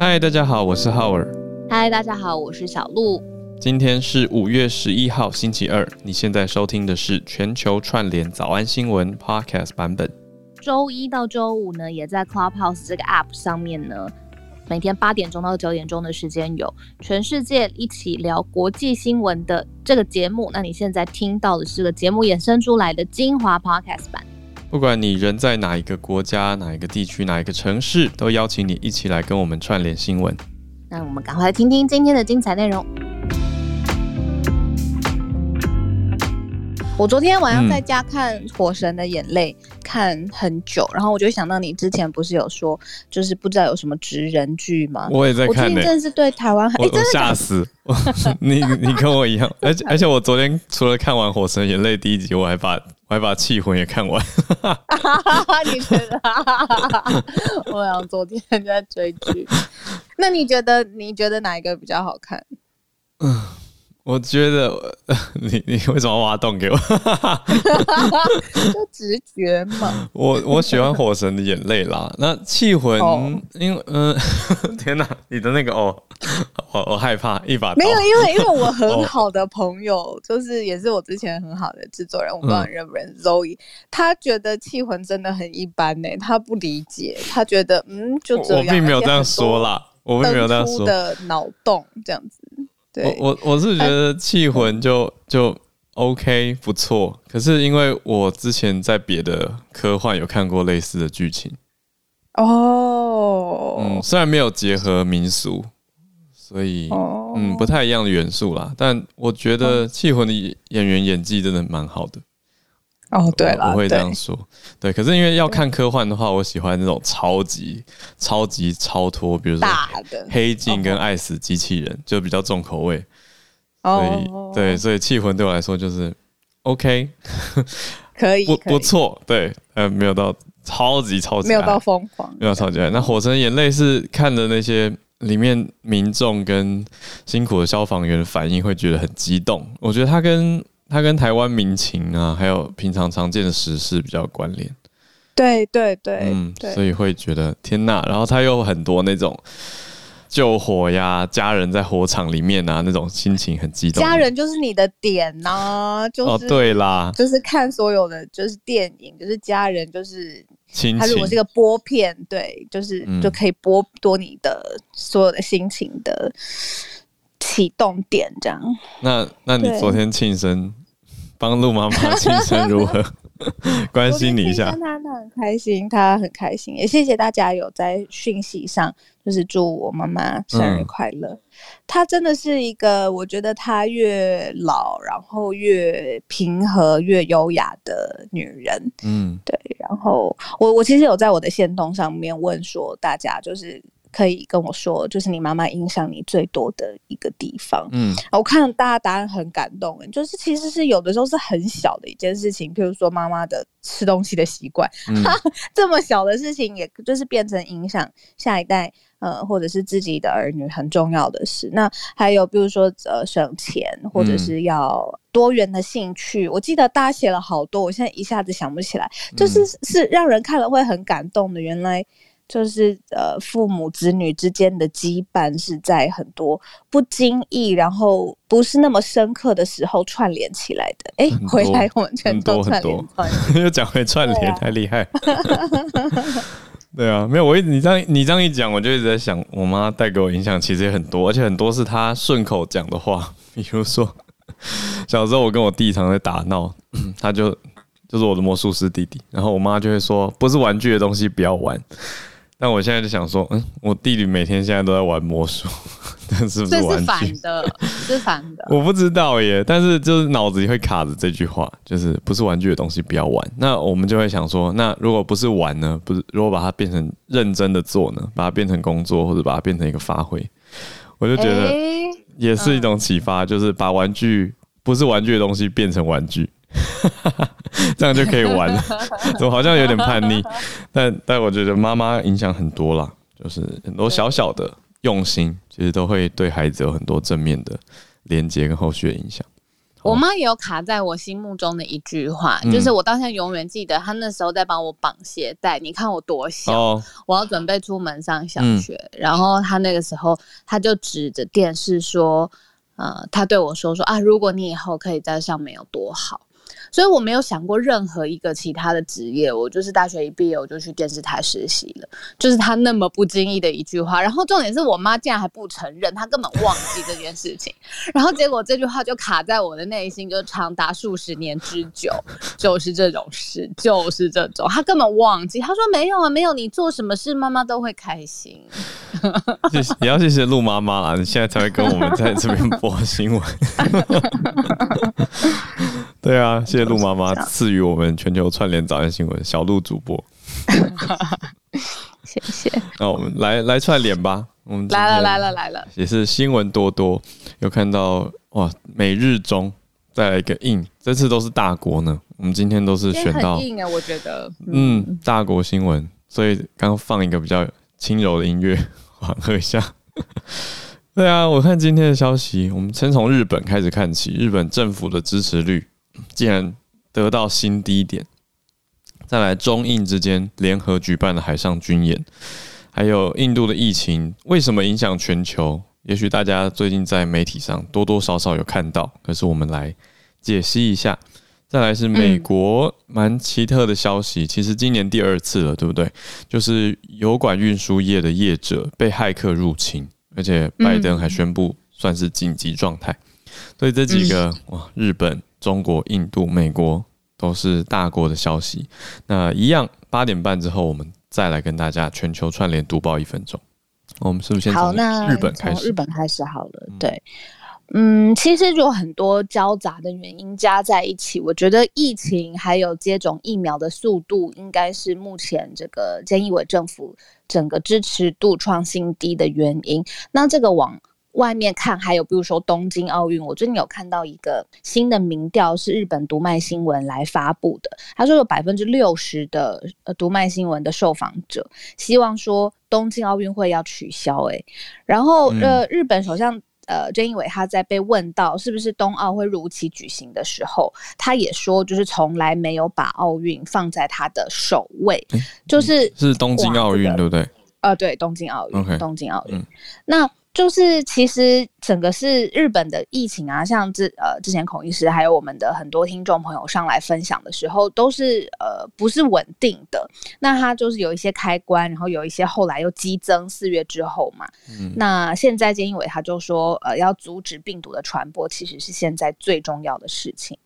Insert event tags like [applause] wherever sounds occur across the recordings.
嗨，大家好，我是浩尔。嗨，大家好，我是小鹿。今天是五月十一号，星期二。你现在收听的是全球串联早安新闻 Podcast 版本。周一到周五呢，也在 Clubhouse 这个 App 上面呢，每天八点钟到九点钟的时间有全世界一起聊国际新闻的这个节目。那你现在听到的是个节目衍生出来的精华 Podcast 版。不管你人在哪一个国家、哪一个地区、哪一个城市，都邀请你一起来跟我们串联新闻。那我们赶快来听听今天的精彩内容。我昨天晚上在家看《火神的眼泪》，看很久，然后我就想到你之前不是有说，就是不知道有什么职人剧吗？我也在看、欸，我真的是对台湾很，我吓死！[laughs] 你你跟我一样，而且而且我昨天除了看完《火神的眼泪》第一集，我还把我还把《气魂》也看完。[laughs] 你觉得？[laughs] 我想昨天在追剧。那你觉得？你觉得哪一个比较好看？嗯。我觉得 [laughs] 你你为什么要挖洞给我？[laughs] 就直觉嘛。[laughs] 我我喜欢《火神的眼泪》啦。那《气魂》因为嗯、呃，天哪，你的那个哦，我我害怕一把刀。没有，因为因为我很好的朋友，哦、就是也是我之前很好的制作人，我不知道你认不认识 Zoe，他觉得《气魂》真的很一般呢，他不理解，他觉得嗯就这样。我并没有这样说啦，我并没有这样说。的脑洞这样子。我我我是觉得《气魂》就就 OK 不错，可是因为我之前在别的科幻有看过类似的剧情。哦，嗯，虽然没有结合民俗，所以嗯不太一样的元素啦，但我觉得《气魂》的演员演技真的蛮好的。哦，对了，我会这样说，对，对。可是因为要看科幻的话，我喜欢那种超级、超级超脱，比如说黑镜跟爱死机器人，就比较重口味。所以，对，所以气魂对我来说就是 OK，[laughs] 可以，不不错，对，呃，没有到超级超级，没有到疯狂，没有超级爱。那火神眼泪是看的那些里面民众跟辛苦的消防员的反应，会觉得很激动。我觉得他跟它跟台湾民情啊，还有平常常见的时事比较关联。对对对，嗯，所以会觉得天呐，然后他又很多那种救火呀，家人在火场里面啊，那种心情很激动。家人就是你的点呐、啊，就是、哦、对啦，就是看所有的就是电影，就是家人就是亲情。它如果是个播片，对，就是、嗯、就可以剥夺你的所有的心情的。启动点这样，那那你昨天庆生，帮鹿妈妈庆生如何？[laughs] 关心你一下。他他很开心，他很开心，也谢谢大家有在讯息上，就是祝我妈妈生日快乐。嗯、她真的是一个，我觉得她越老，然后越平和、越优雅的女人。嗯，对。然后我我其实有在我的线动上面问说，大家就是。可以跟我说，就是你妈妈影响你最多的一个地方。嗯，我看大家答案很感动，就是其实是有的时候是很小的一件事情，譬如说妈妈的吃东西的习惯，嗯、[laughs] 这么小的事情，也就是变成影响下一代，呃，或者是自己的儿女很重要的事。那还有比如说呃省钱，或者是要多元的兴趣。嗯、我记得大家写了好多，我现在一下子想不起来，就是是让人看了会很感动的。原来。就是呃，父母子女之间的羁绊是在很多不经意，然后不是那么深刻的时候串联起来的。哎、欸，回来我们全都串联，[laughs] 又讲回串联，太厉害。[laughs] 对啊，没有我一直你这样你这样一讲，我就一直在想，我妈带给我影响其实也很多，而且很多是她顺口讲的话。比如说，小时候我跟我弟常在打闹，他就就是我的魔术师弟弟，然后我妈就会说，不是玩具的东西不要玩。但我现在就想说，嗯，我弟弟每天现在都在玩魔术，[laughs] 但是不是玩具？[laughs] 是反的，是反的。我不知道耶，但是就是脑子里会卡着这句话，就是不是玩具的东西不要玩。那我们就会想说，那如果不是玩呢？不是，如果把它变成认真的做呢？把它变成工作，或者把它变成一个发挥，我就觉得也是一种启发，就是把玩具不是玩具的东西变成玩具。[laughs] 这样就可以玩了，[laughs] 怎么好像有点叛逆？但但我觉得妈妈影响很多啦，就是很多小小的用心，其实都会对孩子有很多正面的连接跟后续的影响。我妈也有卡在我心目中的一句话，嗯、就是我到现在永远记得，她那时候在帮我绑鞋带。你看我多小，哦、我要准备出门上小学，嗯、然后她那个时候，她就指着电视说：“呃，她对我说说啊，如果你以后可以在上面有多好。”所以我没有想过任何一个其他的职业，我就是大学一毕业我就去电视台实习了。就是他那么不经意的一句话，然后重点是我妈竟然还不承认，她根本忘记这件事情。然后结果这句话就卡在我的内心，就长达数十年之久，就是这种事，就是这种，她根本忘记。她说没有啊，没有，你做什么事妈妈都会开心。[laughs] 谢谢，你要谢谢陆妈妈啦，你现在才会跟我们在这边播新闻。[laughs] 对啊，谢谢鹿妈妈赐予我们全球串联早安新闻小鹿主播，[laughs] 谢谢。那我们来来串联吧，我们来了来了来了，也是新闻多多，有看到哇，每日中再来一个印，这次都是大国呢。我们今天都是选到硬啊，我觉得嗯，嗯，大国新闻，所以刚放一个比较轻柔的音乐 [laughs] 缓和一下。[laughs] 对啊，我看今天的消息，我们先从日本开始看起，日本政府的支持率。竟然得到新低点，再来中印之间联合举办的海上军演，还有印度的疫情为什么影响全球？也许大家最近在媒体上多多少少有看到，可是我们来解析一下。再来是美国蛮奇特的消息，其实今年第二次了，对不对？就是油管运输业的业者被骇客入侵，而且拜登还宣布算是紧急状态。所以这几个哇，日本。中国、印度、美国都是大国的消息。那一样，八点半之后，我们再来跟大家全球串联读报一分钟。我们是不是先从日本开始？从日本开始好了。对，嗯，其实有很多交杂的原因加在一起。我觉得疫情还有接种疫苗的速度，应该是目前这个菅义伟政府整个支持度创新低的原因。那这个网。外面看，还有比如说东京奥运，我最近有看到一个新的民调，是日本读卖新闻来发布的。他说有百分之六十的呃读卖新闻的受访者希望说东京奥运会要取消。诶，然后呃日本首相呃菅义伟他在被问到是不是冬奥会如期举行的时候，他也说就是从来没有把奥运放在他的首位，就是是东京奥运对不对？呃，对，东京奥运东京奥运，嗯、那。就是其实整个是日本的疫情啊，像之呃之前孔医师还有我们的很多听众朋友上来分享的时候，都是呃不是稳定的。那它就是有一些开关，然后有一些后来又激增，四月之后嘛。嗯。那现在菅义伟他就说，呃，要阻止病毒的传播，其实是现在最重要的事情。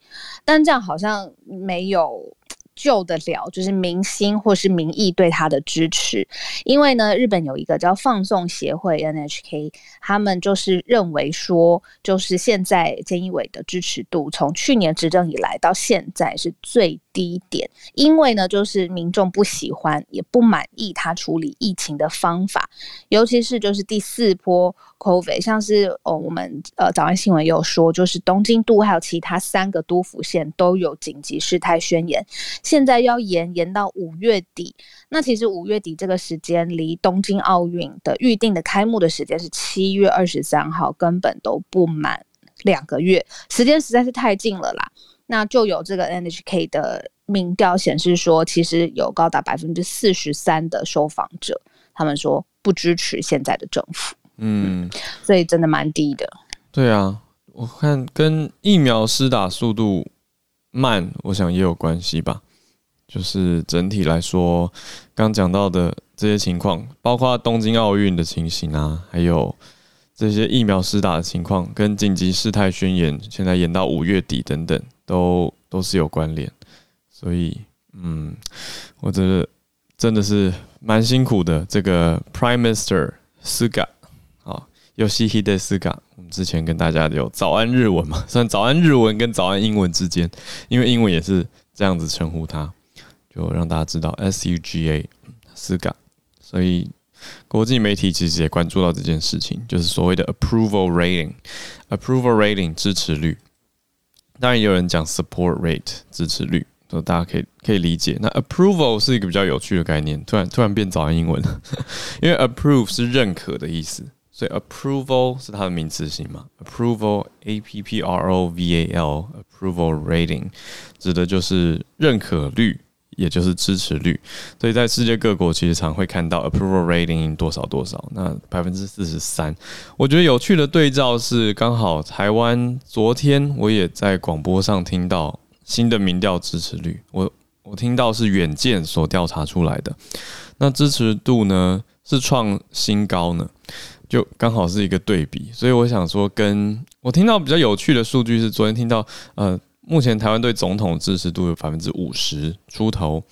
但这样好像没有。救得了，就是民心或是民意对他的支持，因为呢，日本有一个叫放送协会 NHK，他们就是认为说，就是现在菅义伟的支持度从去年执政以来到现在是最低点，因为呢，就是民众不喜欢也不满意他处理疫情的方法，尤其是就是第四波 COVID，像是哦，我们呃早安新闻有说，就是东京都还有其他三个都府县都有紧急事态宣言，现在要延延到五月底。那其实五月底这个时间离东京奥运的预定的开幕的时间是七月二十三号，根本都不满两个月，时间实在是太近了啦。那就有这个 NHK 的民调显示说，其实有高达百分之四十三的受访者，他们说不支持现在的政府。嗯，所以真的蛮低的。对啊，我看跟疫苗施打速度慢，我想也有关系吧。就是整体来说，刚讲到的这些情况，包括东京奥运的情形啊，还有。这些疫苗施打的情况跟紧急事态宣言现在延到五月底等等，都都是有关联。所以，嗯，我觉得真的是蛮辛苦的。这个 Prime Minister Suga 啊，Yoshihide Suga，我们之前跟大家有早安日文嘛，[laughs] 算早安日文跟早安英文之间，因为英文也是这样子称呼他，就让大家知道 S U G A Suga，所以。国际媒体其实也关注到这件事情，就是所谓的 approval rating，approval rating 支持率。当然也有人讲 support rate 支持率，就大家可以可以理解。那 approval 是一个比较有趣的概念，突然突然变早安英文，因为 approve 是认可的意思，所以 approval 是它的名词型嘛？approval a p p r o v a l approval rating 指的就是认可率，也就是支持率。所以在世界各国其实常会看到 approval rating 多少多少，那百分之四十三。我觉得有趣的对照是，刚好台湾昨天我也在广播上听到新的民调支持率，我我听到是远见所调查出来的，那支持度呢是创新高呢。就刚好是一个对比，所以我想说，跟我听到比较有趣的数据是，昨天听到，呃，目前台湾对总统支持度有百分之五十出头，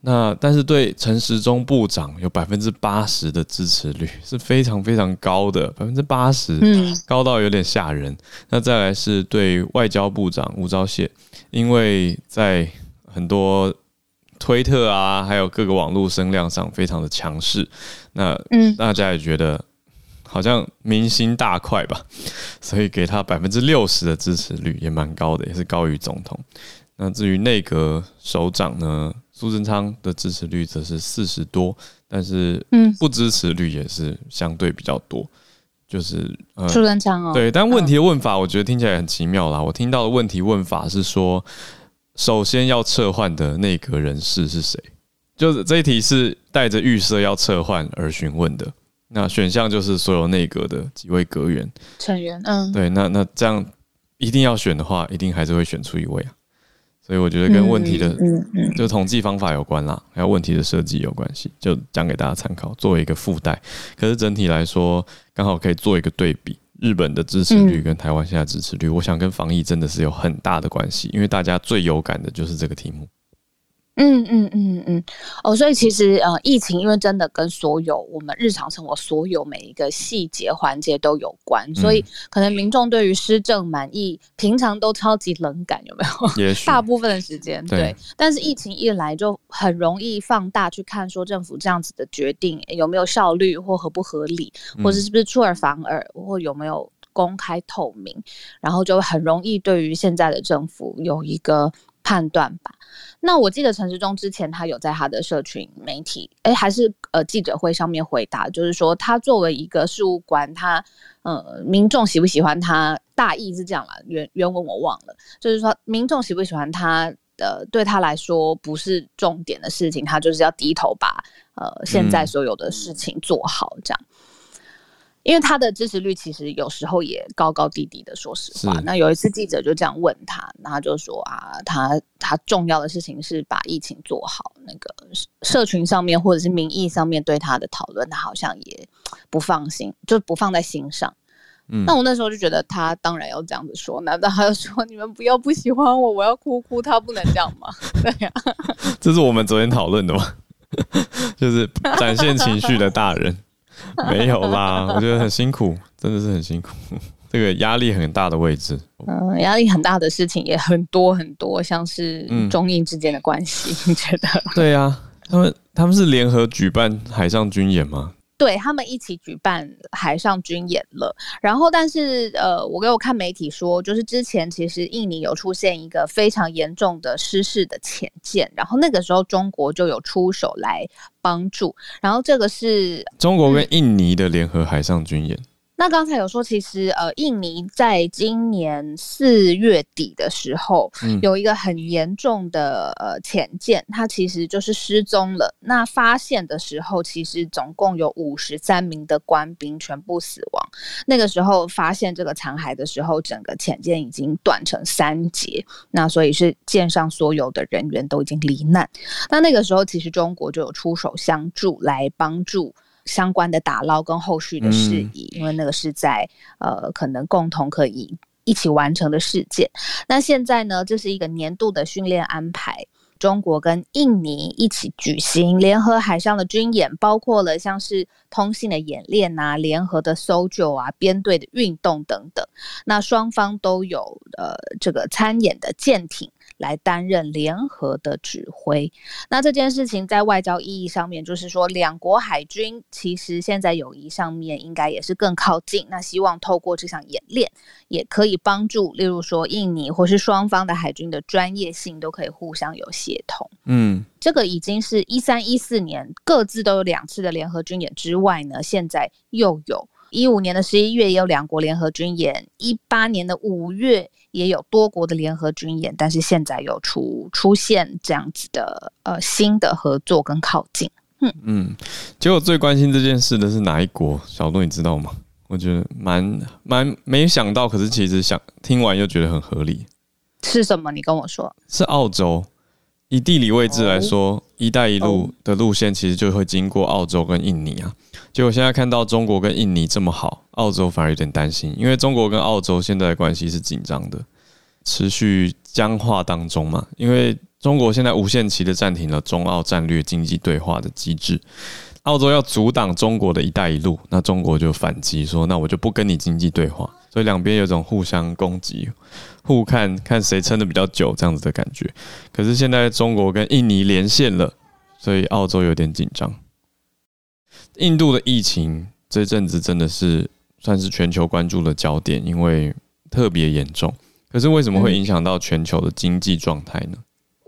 那但是对陈时中部长有百分之八十的支持率，是非常非常高的，百分之八十，嗯，高到有点吓人。那再来是对外交部长吴钊燮，因为在很多推特啊，还有各个网络声量上非常的强势，那嗯，大家也觉得。好像民心大快吧，[laughs] 所以给他百分之六十的支持率也蛮高的，也是高于总统。那至于内阁首长呢，苏贞昌的支持率则是四十多，但是嗯，不支持率也是相对比较多。就是呃，苏贞昌哦，对，但问题的问法我觉得听起来很奇妙啦。我听到的问题问法是说，首先要撤换的内阁人士是谁？就是这一题是带着预设要撤换而询问的。那选项就是所有内阁的几位阁员成员，嗯，对，那那这样一定要选的话，一定还是会选出一位啊。所以我觉得跟问题的，嗯嗯，就统计方法有关啦，还有问题的设计有关系，就讲给大家参考，作为一个附带。可是整体来说，刚好可以做一个对比，日本的支持率跟台湾现在支持率，我想跟防疫真的是有很大的关系，因为大家最有感的就是这个题目。嗯嗯嗯嗯。哦，所以其实呃，疫情因为真的跟所有我们日常生活所有每一个细节环节都有关，所以可能民众对于施政满意，平常都超级冷感，有没有？[laughs] 大部分的时间对，对，但是疫情一来就很容易放大去看，说政府这样子的决定有没有效率或合不合理，或者是不是出尔反尔，或有没有公开透明，然后就很容易对于现在的政府有一个判断吧。那我记得陈时中之前他有在他的社群媒体，哎、欸，还是呃记者会上面回答，就是说他作为一个事务官，他呃民众喜不喜欢他，大意是这样啦，原原文我忘了，就是说民众喜不喜欢他的、呃，对他来说不是重点的事情，他就是要低头把呃现在所有的事情做好这样。嗯因为他的支持率其实有时候也高高低低的，说实话。那有一次记者就这样问他，那他就说啊，他他重要的事情是把疫情做好。那个社群上面或者是民意上面对他的讨论，他好像也不放心，就不放在心上。嗯，那我那时候就觉得他当然要这样子说，难道还要说你们不要不喜欢我，我要哭哭，他不能这样吗？[laughs] 对呀，[laughs] 这是我们昨天讨论的吗？[laughs] 就是展现情绪的大人。[laughs] 没有啦，我觉得很辛苦，真的是很辛苦，[laughs] 这个压力很大的位置。嗯，压力很大的事情也很多很多，像是中印之间的关系，嗯、你觉得？[laughs] 对啊，他们他们是联合举办海上军演吗？对，他们一起举办海上军演了，然后但是呃，我给我看媒体说，就是之前其实印尼有出现一个非常严重的失事的潜舰，然后那个时候中国就有出手来帮助，然后这个是中国跟印尼的联合海上军演。嗯那刚才有说，其实呃，印尼在今年四月底的时候，嗯、有一个很严重的呃潜舰，它其实就是失踪了。那发现的时候，其实总共有五十三名的官兵全部死亡。那个时候发现这个残骸的时候，整个潜舰已经断成三截，那所以是舰上所有的人员都已经罹难。那那个时候，其实中国就有出手相助，来帮助。相关的打捞跟后续的事宜，嗯、因为那个是在呃可能共同可以一起完成的事件。那现在呢，这是一个年度的训练安排，中国跟印尼一起举行联合海上的军演，包括了像是通信的演练啊、联合的搜救啊、编队的运动等等。那双方都有呃这个参演的舰艇。来担任联合的指挥，那这件事情在外交意义上面，就是说两国海军其实现在友谊上面应该也是更靠近。那希望透过这场演练，也可以帮助，例如说印尼或是双方的海军的专业性都可以互相有协同。嗯，这个已经是一三一四年各自都有两次的联合军演之外呢，现在又有一五年的十一月也有两国联合军演，一八年的五月也有多国的联合军演，但是现在有出出现这样子的呃新的合作跟靠近。嗯嗯，结果最关心这件事的是哪一国？小杜你知道吗？我觉得蛮蛮没想到，可是其实想听完又觉得很合理。是什么？你跟我说。是澳洲。以地理位置来说，“一带一路”的路线其实就会经过澳洲跟印尼啊。结果现在看到中国跟印尼这么好，澳洲反而有点担心，因为中国跟澳洲现在的关系是紧张的，持续僵化当中嘛。因为中国现在无限期的暂停了中澳战略经济对话的机制，澳洲要阻挡中国的一带一路，那中国就反击说：“那我就不跟你经济对话。”所以两边有种互相攻击。互看看谁撑得比较久，这样子的感觉。可是现在中国跟印尼连线了，所以澳洲有点紧张。印度的疫情这阵子真的是算是全球关注的焦点，因为特别严重。可是为什么会影响到全球的经济状态呢？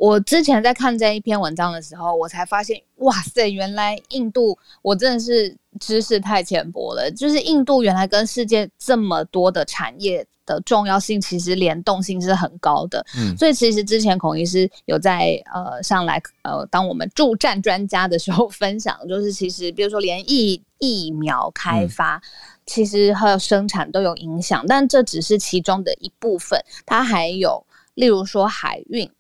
我之前在看这一篇文章的时候，我才发现，哇塞，原来印度，我真的是知识太浅薄了。就是印度原来跟世界这么多的产业。的重要性其实联动性是很高的，嗯，所以其实之前孔医师有在呃上来呃当我们助战专家的时候分享，就是其实比如说连疫疫苗开发，其实还有生产都有影响，但这只是其中的一部分，它还有例如说海运，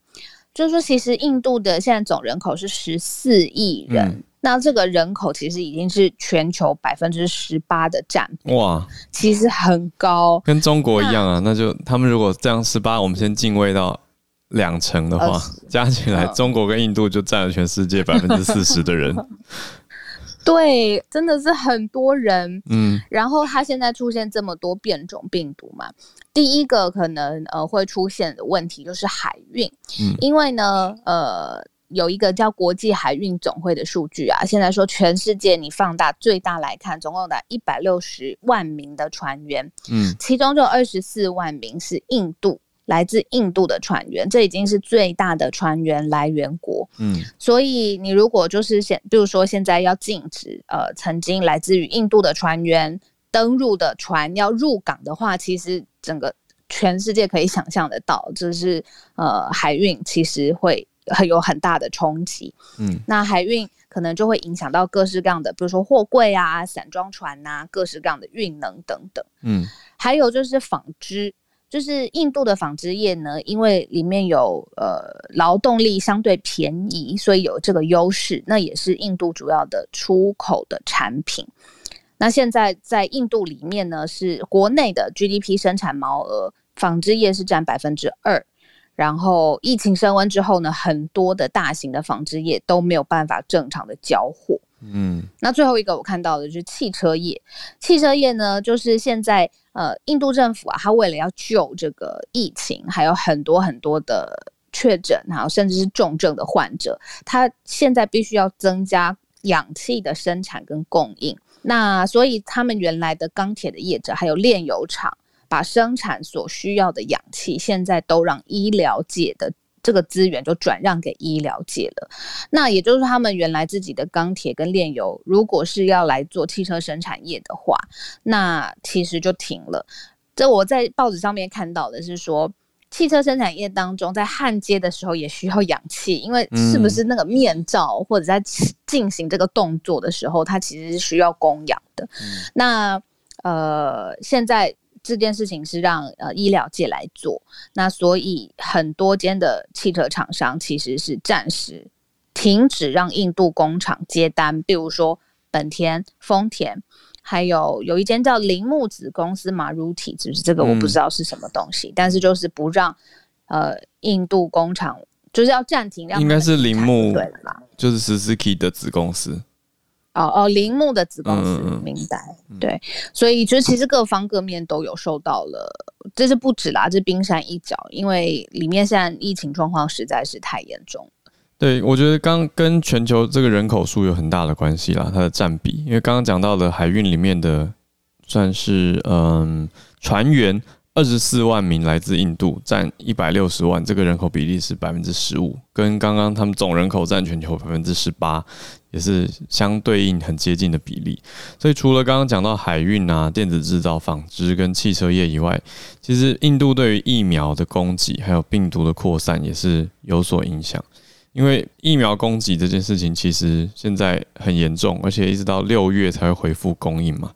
就是说其实印度的现在总人口是十四亿人。嗯那这个人口其实已经是全球百分之十八的占比，哇，其实很高，跟中国一样啊。那，那就他们如果这样十八，我们先进位到两成的话，加起来中国跟印度就占了全世界百分之四十的人。[laughs] 对，真的是很多人。嗯，然后它现在出现这么多变种病毒嘛，第一个可能呃会出现的问题就是海运，嗯，因为呢，呃。有一个叫国际海运总会的数据啊，现在说全世界你放大最大来看，总共的一百六十万名的船员，嗯，其中就有二十四万名是印度来自印度的船员，这已经是最大的船员来源国，嗯，所以你如果就是现，比如说现在要禁止呃曾经来自于印度的船员登陆的船要入港的话，其实整个全世界可以想象得到，就是呃海运其实会。很有很大的冲击，嗯，那海运可能就会影响到各式各样的，比如说货柜啊、散装船呐、啊，各式各样的运能等等，嗯，还有就是纺织，就是印度的纺织业呢，因为里面有呃劳动力相对便宜，所以有这个优势，那也是印度主要的出口的产品。那现在在印度里面呢，是国内的 GDP 生产毛额，纺织业是占百分之二。然后疫情升温之后呢，很多的大型的纺织业都没有办法正常的交货。嗯，那最后一个我看到的就是汽车业。汽车业呢，就是现在呃，印度政府啊，他为了要救这个疫情，还有很多很多的确诊，然后甚至是重症的患者，他现在必须要增加氧气的生产跟供应。那所以他们原来的钢铁的业者，还有炼油厂。把生产所需要的氧气，现在都让医疗界的这个资源就转让给医疗界了。那也就是他们原来自己的钢铁跟炼油，如果是要来做汽车生产业的话，那其实就停了。这我在报纸上面看到的是说，汽车生产业当中在焊接的时候也需要氧气，因为是不是那个面罩或者在进行这个动作的时候，它其实是需要供氧的。那呃，现在。这件事情是让呃医疗界来做，那所以很多间的汽车厂商其实是暂时停止让印度工厂接单，比如说本田、丰田，还有有一间叫铃木子公司 Maruti，就是这个我不知道是什么东西，嗯、但是就是不让呃印度工厂就是要暂停，让应该是铃木对吧？就是 Suzuki 的子公司。哦哦，铃木的子公司，嗯、明白？对，所以就其实各方各面都有受到了，这是不止啦，这是冰山一角，因为里面现在疫情状况实在是太严重。对，我觉得刚跟全球这个人口数有很大的关系啦，它的占比，因为刚刚讲到的海运里面的算是嗯船员。二十四万名来自印度，占一百六十万，这个人口比例是百分之十五，跟刚刚他们总人口占全球百分之十八，也是相对应很接近的比例。所以除了刚刚讲到海运啊、电子制造、纺织跟汽车业以外，其实印度对于疫苗的供给还有病毒的扩散也是有所影响。因为疫苗供给这件事情其实现在很严重，而且一直到六月才会恢复供应嘛。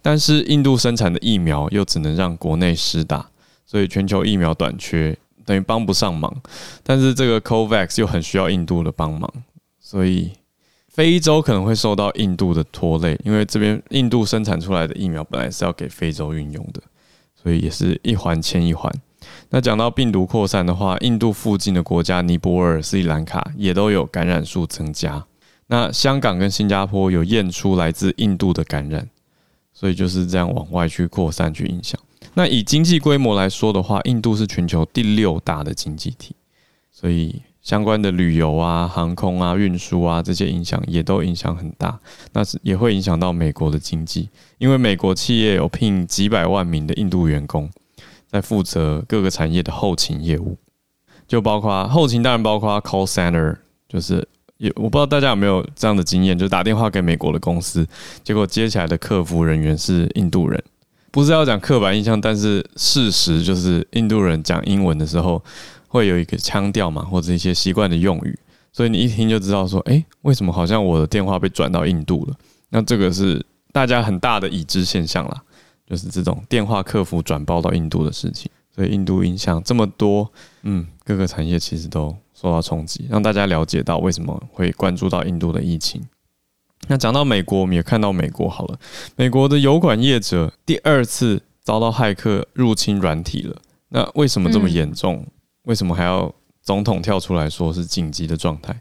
但是印度生产的疫苗又只能让国内施打，所以全球疫苗短缺，等于帮不上忙。但是这个 COVAX 又很需要印度的帮忙，所以非洲可能会受到印度的拖累，因为这边印度生产出来的疫苗本来是要给非洲运用的，所以也是一环牵一环。那讲到病毒扩散的话，印度附近的国家尼泊尔、斯里兰卡也都有感染数增加。那香港跟新加坡有验出来自印度的感染，所以就是这样往外去扩散去影响。那以经济规模来说的话，印度是全球第六大的经济体，所以相关的旅游啊、航空啊、运输啊这些影响也都影响很大。那是也会影响到美国的经济，因为美国企业有聘几百万名的印度员工。在负责各个产业的后勤业务，就包括后勤，当然包括 call center，就是也我不知道大家有没有这样的经验，就打电话给美国的公司，结果接起来的客服人员是印度人。不是要讲刻板印象，但是事实就是印度人讲英文的时候会有一个腔调嘛，或者一些习惯的用语，所以你一听就知道说，诶，为什么好像我的电话被转到印度了？那这个是大家很大的已知现象啦。就是这种电话客服转包到印度的事情，所以印度影响这么多，嗯，各个产业其实都受到冲击，让大家了解到为什么会关注到印度的疫情。那讲到美国，我们也看到美国好了，美国的油管业者第二次遭到骇客入侵软体了。那为什么这么严重？嗯、为什么还要总统跳出来说是紧急的状态？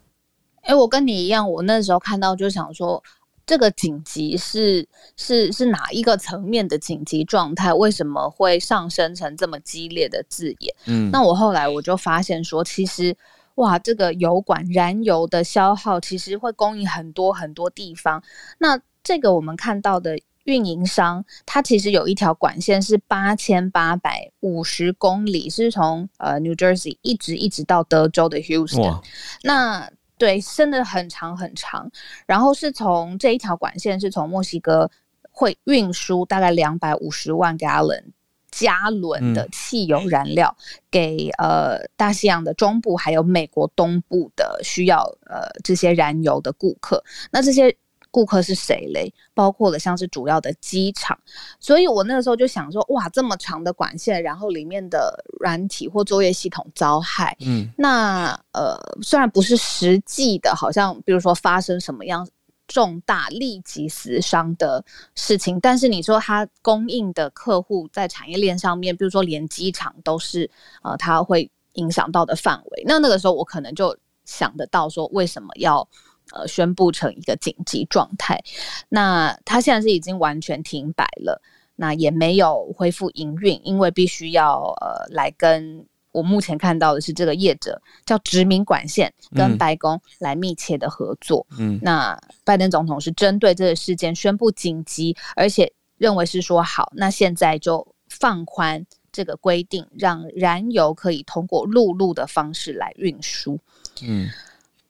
哎、欸，我跟你一样，我那时候看到就想说。这个紧急是是是哪一个层面的紧急状态？为什么会上升成这么激烈的字眼？嗯，那我后来我就发现说，其实哇，这个油管燃油的消耗其实会供应很多很多地方。那这个我们看到的运营商，它其实有一条管线是八千八百五十公里，是从呃 New Jersey 一直一直到德州的 Houston。那对，真的很长很长，然后是从这一条管线是从墨西哥会运输大概两百五十万 gallon 加仑的汽油燃料给呃大西洋的中部还有美国东部的需要呃这些燃油的顾客，那这些。顾客是谁嘞？包括了像是主要的机场，所以我那个时候就想说，哇，这么长的管线，然后里面的软体或作业系统遭害，嗯，那呃，虽然不是实际的，好像比如说发生什么样重大立即死伤的事情，但是你说它供应的客户在产业链上面，比如说连机场都是呃，它会影响到的范围，那那个时候我可能就想得到说，为什么要？呃，宣布成一个紧急状态，那它现在是已经完全停摆了，那也没有恢复营运，因为必须要呃来跟我目前看到的是这个业者叫殖民管线跟白宫来密切的合作。嗯，那拜登总统是针对这个事件宣布紧急，而且认为是说好，那现在就放宽这个规定，让燃油可以通过陆路的方式来运输。嗯。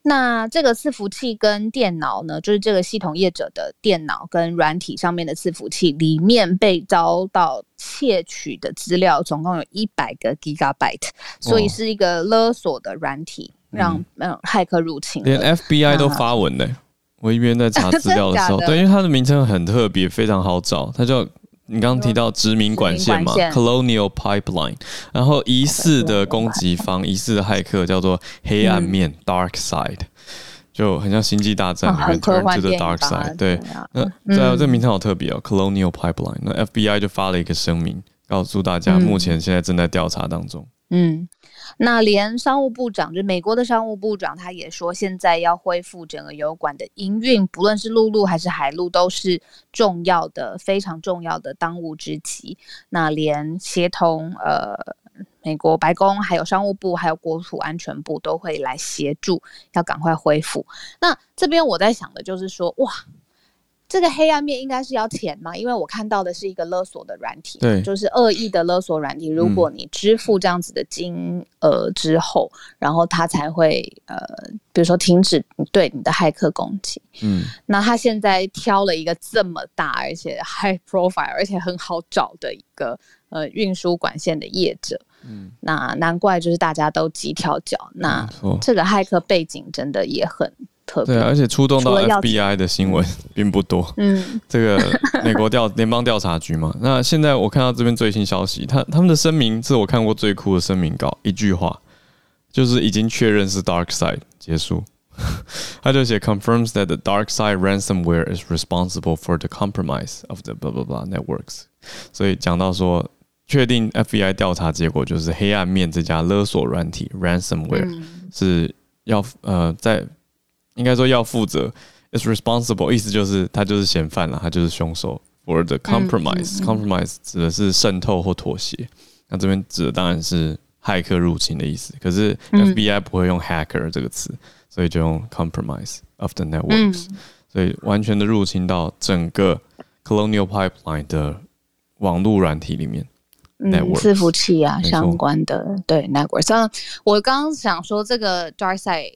那这个伺服器跟电脑呢，就是这个系统业者的电脑跟软体上面的伺服器里面被遭到窃取的资料，总共有一百个 gigabyte，所以是一个勒索的软体，让嗯骇客入侵。连 FBI 都发文呢，我一边在查资料的时候，[laughs] 对，因为它的名称很特别，非常好找，它叫。你刚刚提到殖民管线嘛，Colonial Pipeline，然后疑似的攻击方，疑似的骇客叫做黑暗面、嗯、（Dark Side），就很像星际大战里面 Turn to the Dark Side。对，那这、啊、这名称好特别哦、嗯、，Colonial Pipeline。那 FBI 就发了一个声明，告诉大家目前现在正在调查当中。嗯。那连商务部长，就美国的商务部长，他也说，现在要恢复整个油管的营运，不论是陆路还是海路，都是重要的、非常重要的当务之急。那连协同呃美国白宫、还有商务部、还有国土安全部都会来协助，要赶快恢复。那这边我在想的就是说，哇。这个黑暗面应该是要钱嘛？因为我看到的是一个勒索的软体，对，就是恶意的勒索软体。如果你支付这样子的金额之后，嗯、然后他才会呃，比如说停止对你的骇客攻击。嗯，那他现在挑了一个这么大而且 high profile 而且很好找的一个呃运输管线的业者。嗯，那难怪就是大家都急跳脚。那这个骇客背景真的也很。对，而且出动到 FBI 的新闻并不多。嗯，这个美国调联邦调查局嘛，那现在我看到这边最新消息，他他们的声明是我看过最酷的声明稿，一句话就是已经确认是 DarkSide 结束，他就写 confirms that the DarkSide ransomware is responsible for the compromise of the blah blah blah networks。所以讲到说，确定 FBI 调查结果就是黑暗面这家勒索软体 ransomware、嗯、是要呃在。应该说要负责，is responsible，意思就是他就是嫌犯了，他就是凶手。For the compromise，compromise、指的是渗透或妥协。那这边指的当然是骇客入侵的意思。可是 FBI 不会用 hacker 这个词，所以就用 compromise of the networks、嗯。所以完全的入侵到整个 Colonial Pipeline 的网络软体里面。嗯，伺服器啊相关的对 network。像我刚刚想说这个 DarkSide。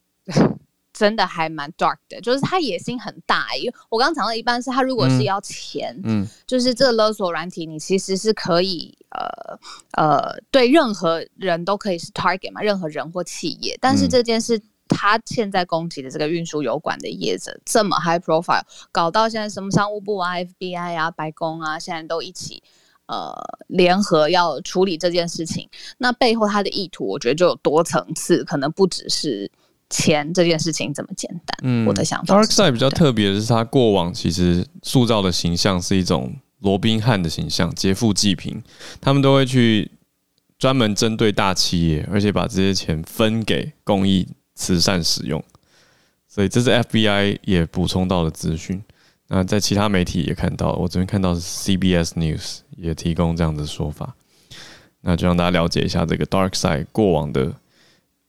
真的还蛮 dark 的，就是他野心很大。因为我刚刚讲到一半是，他如果是要钱，嗯，嗯就是这个勒索软体，你其实是可以，呃呃，对任何人都可以是 target 嘛，任何人或企业。但是这件事，他现在攻击的这个运输油管的业者这么 high profile，搞到现在什么商务部啊、FBI 啊、白宫啊，现在都一起呃联合要处理这件事情。那背后他的意图，我觉得就有多层次，可能不只是。钱这件事情这么简单，嗯，我的想法。DarkSide 比较特别的是，他过往其实塑造的形象是一种罗宾汉的形象，劫富济贫。他们都会去专门针对大企业，而且把这些钱分给公益慈善使用。所以这是 FBI 也补充到的资讯。那在其他媒体也看到，我这边看到是 CBS News 也提供这样的说法。那就让大家了解一下这个 DarkSide 过往的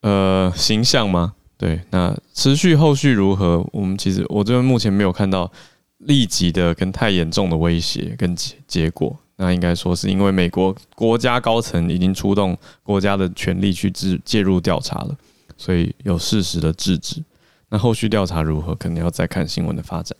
呃形象吗？对，那持续后续如何？我们其实我这边目前没有看到立即的跟太严重的威胁跟结结果。那应该说是因为美国国家高层已经出动国家的权力去制介入调查了，所以有事实的制止。那后续调查如何，可能要再看新闻的发展。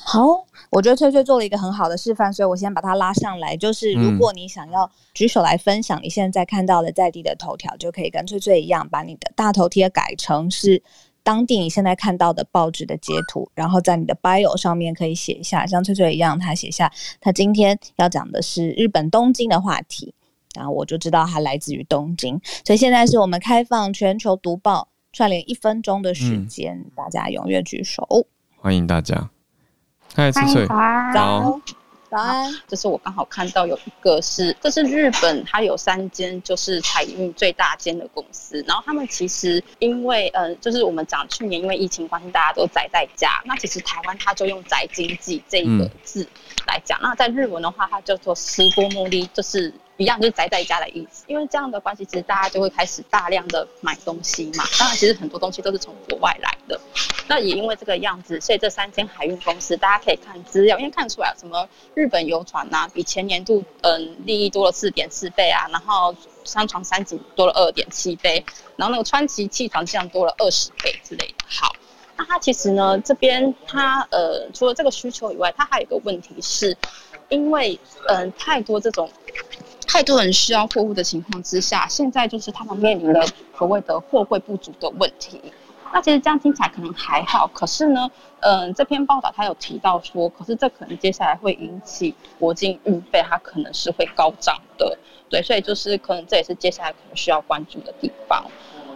好，我觉得翠翠做了一个很好的示范，所以我先把它拉上来。就是如果你想要举手来分享你现在看到的在地的头条，就可以跟翠翠一样，把你的大头贴改成是当地你现在看到的报纸的截图，然后在你的 bio 上面可以写一下，像翠翠一样，她写下她今天要讲的是日本东京的话题，然后我就知道它来自于东京。所以现在是我们开放全球读报串联一分钟的时间，嗯，大家踊跃举手，欢迎大家。嗨，翠翠，早安，早，早安。这是我刚好看到有一个是，这是日本，它有三间就是海运最大间的公司，然后他们其实因为呃，就是我们讲去年因为疫情关系，大家都宅在家，那其实台湾它就用宅经济这一个字来讲，嗯、那在日文的话，它叫做巣ごもり，就是。 一样就是宅在家的意思，因为这样的关系，其实大家就会开始大量的买东西嘛。当然，其实很多东西都是从国外来的。那也因为这个样子，所以这三间海运公司，大家可以看资料，因为看出来什么日本游船呐，比前年度嗯利益多了四点四倍啊，然后商船三井多了二点七倍，然后那个川崎汽船这样多了二十倍之类的。好，那它其实呢这边它呃除了这个需求以外，它还有一个问题是，因为嗯、太多这种。太多人需要货物的情况之下，现在就是他们面临了所谓的货柜不足的问题。那其实这样听起来可能还好，可是呢，嗯、这篇报道他有提到说，可是这可能接下来会引起国境运费，它可能是会高涨的。对，所以就是可能这也是接下来可能需要关注的地方。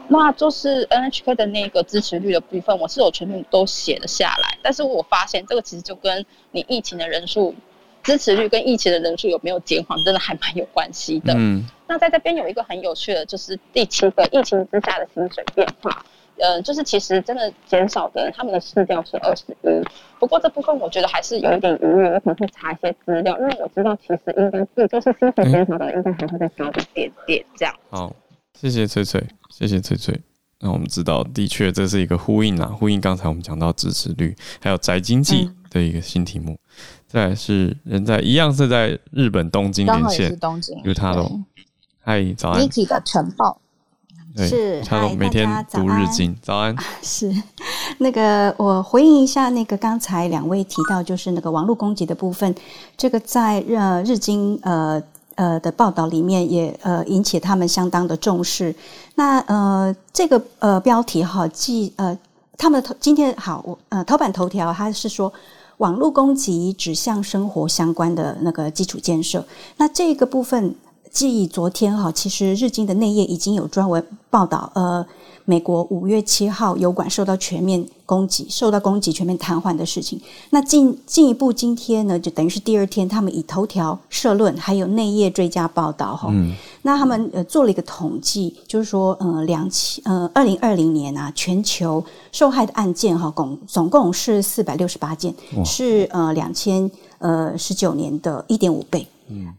那就是 NHK 的那个支持率的部分，我是有全部都写了下来，但是我发现这个其实就跟你疫情的人数。支持率跟疫情的人数有没有减缓，真的还蛮有关系的。嗯，那在这边有一个很有趣的，就是第七个疫情之下的薪水变化。呃，就是其实真的减少的人，他们的市调是二十一。不过这部分我觉得还是有一点疑虑，我可能会查一些资料，因为我知道其实应该是就是薪水减少的人应该还会再高一点点这样。好，谢谢翠翠，谢谢翠翠。那我们知道，的确这是一个呼应啊，呼应刚才我们讲到支持率，还有宅经济的一个新题目。再来是人在一样是在日本东京连线，东京，有他的。嗨，早安。Niki 的晨报是，他每天读日经，早安。是，[laughs] 那个我回应一下，那个刚才两位提到就是那个网络攻击的部分，这个在日日经呃呃的报道里面也呃引起他们相当的重视。那呃这个呃标题哈，既呃他们的头今天好，我呃头版头条他是说。网络攻击指向生活相关的那个基础建设，那这个部分，继昨天哈，其实日经的内页已经有专文报道，呃。美国五月七号油管受到全面攻击，受到攻击全面瘫痪的事情。那进进一步，今天呢，就等于是第二天，他们以头条、社论还有内页追加报道哈。嗯。那他们呃做了一个统计，就是说，呃，两千呃二零二零年啊，全球受害的案件哈，共总共是四百六十八件，是呃两千呃十九年的一点五倍。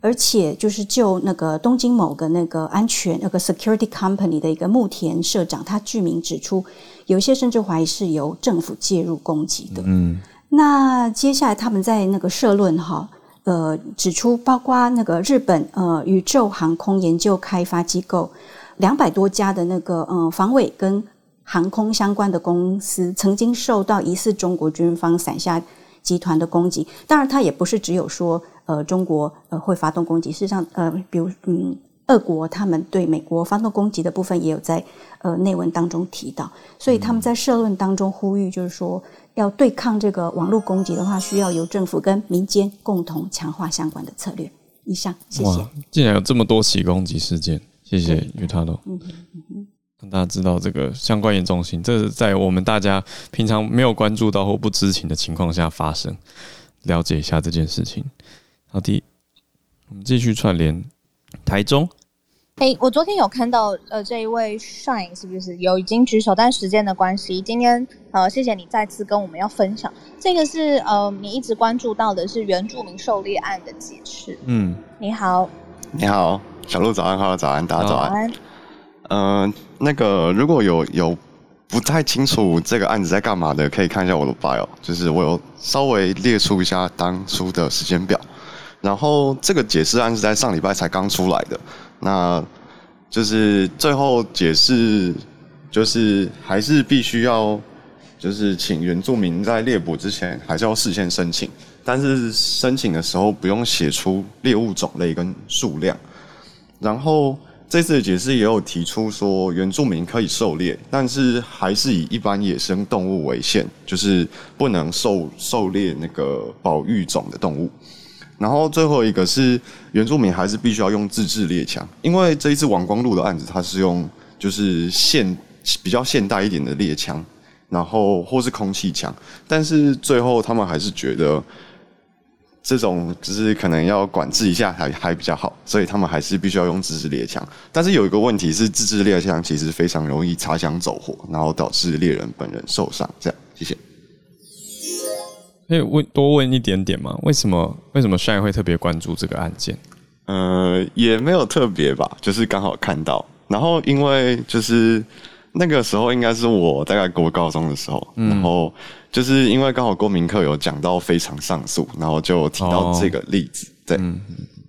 而且就是就那个东京某个那个安全那个 security company 的一个木田社长，他具名指出，有一些甚至怀疑是由政府介入攻击的。嗯，那接下来他们在那个社论哈，呃，指出包括那个日本呃宇宙航空研究开发机构两百多家的那个呃防卫跟航空相关的公司，曾经受到疑似中国军方伞下集团的攻击。当然，他也不是只有说。呃，中国呃会发动攻击，事实上，呃，比如嗯，俄国他们对美国发动攻击的部分也有在呃内文当中提到，所以他们在社论当中呼吁，就是说要对抗这个网络攻击的话，需要由政府跟民间共同强化相关的策略。以上，谢谢。竟然有这么多起攻击事件，谢谢于塔罗。嗯嗯，让大家知道这个相关严重性，这是在我们大家平常没有关注到或不知情的情况下发生，了解一下这件事情。好的，我们继续串联台中。哎、欸，我昨天有看到，呃，这一位 Shine 是不是有已经举手？但时间的关系，今天呃，谢谢你再次跟我们要分享。这个是呃，你一直关注到的是原住民狩猎案的解释。嗯，你好，你好，小鹿早安，哈喽早安，大家早安。嗯、呃，那个如果有有不太清楚这个案子在干嘛的，可以看一下我的 bio，就是我有稍微列出一下当初的时间表。然后这个解释案是在上礼拜才刚出来的，那就是最后解释就是还是必须要就是请原住民在猎捕之前还是要事先申请，但是申请的时候不用写出猎物种类跟数量。然后这次的解释也有提出说原住民可以狩猎，但是还是以一般野生动物为限，就是不能狩狩猎那个保育种的动物。然后最后一个是原住民还是必须要用自制猎枪，因为这一次王光禄的案子，他是用就是现比较现代一点的猎枪，然后或是空气枪，但是最后他们还是觉得这种就是可能要管制一下还还比较好，所以他们还是必须要用自制猎枪。但是有一个问题是，自制猎枪其实非常容易擦枪走火，然后导致猎人本人受伤。这样，谢谢。可以问多问一点点吗？为什么为什么 Shine 会特别关注这个案件？呃，也没有特别吧，就是刚好看到。然后因为就是那个时候应该是我大概国高中的时候，嗯、然后就是因为刚好公民课有讲到非常上诉，然后就提到这个例子。哦、对、嗯，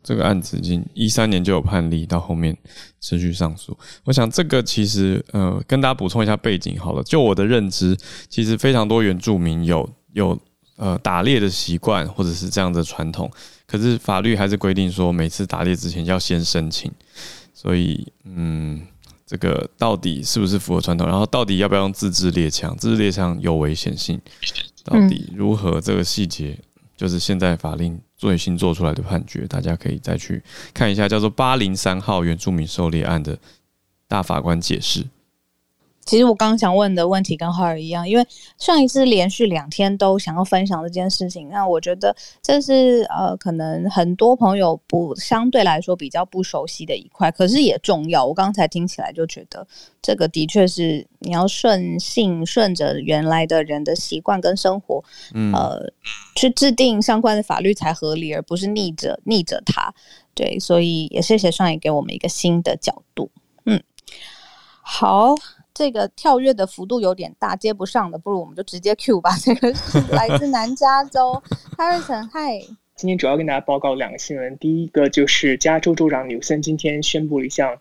这个案子已经一三年就有判例，到后面持续上诉。我想这个其实呃，跟大家补充一下背景好了。就我的认知，其实非常多原住民有有。呃，打猎的习惯或者是这样的传统，可是法律还是规定说，每次打猎之前要先申请。所以，嗯，这个到底是不是符合传统？然后，到底要不要用自制猎枪？自制猎枪有危险性，到底如何？这个细节就是现在法令最新做出来的判决，大家可以再去看一下，叫做八零三号原住民狩猎案的大法官解释。其实我刚刚想问的问题跟浩尔一样，因为上一次连续两天都想要分享这件事情，那我觉得这是呃，可能很多朋友不相对来说比较不熟悉的一块，可是也重要。我刚才听起来就觉得这个的确是你要顺性顺着原来的人的习惯跟生活，嗯、呃，去制定相关的法律才合理，而不是逆着逆着它。对，所以也谢谢上一给我们一个新的角度。嗯，好。这个跳跃的幅度有点大，接不上的，不如我们就直接 [laughs] Q 吧。这个是来自南加州，Harrison，嗨。今天主要跟大家报告两个新闻，第一个就是加州州长纽森今天宣布了一项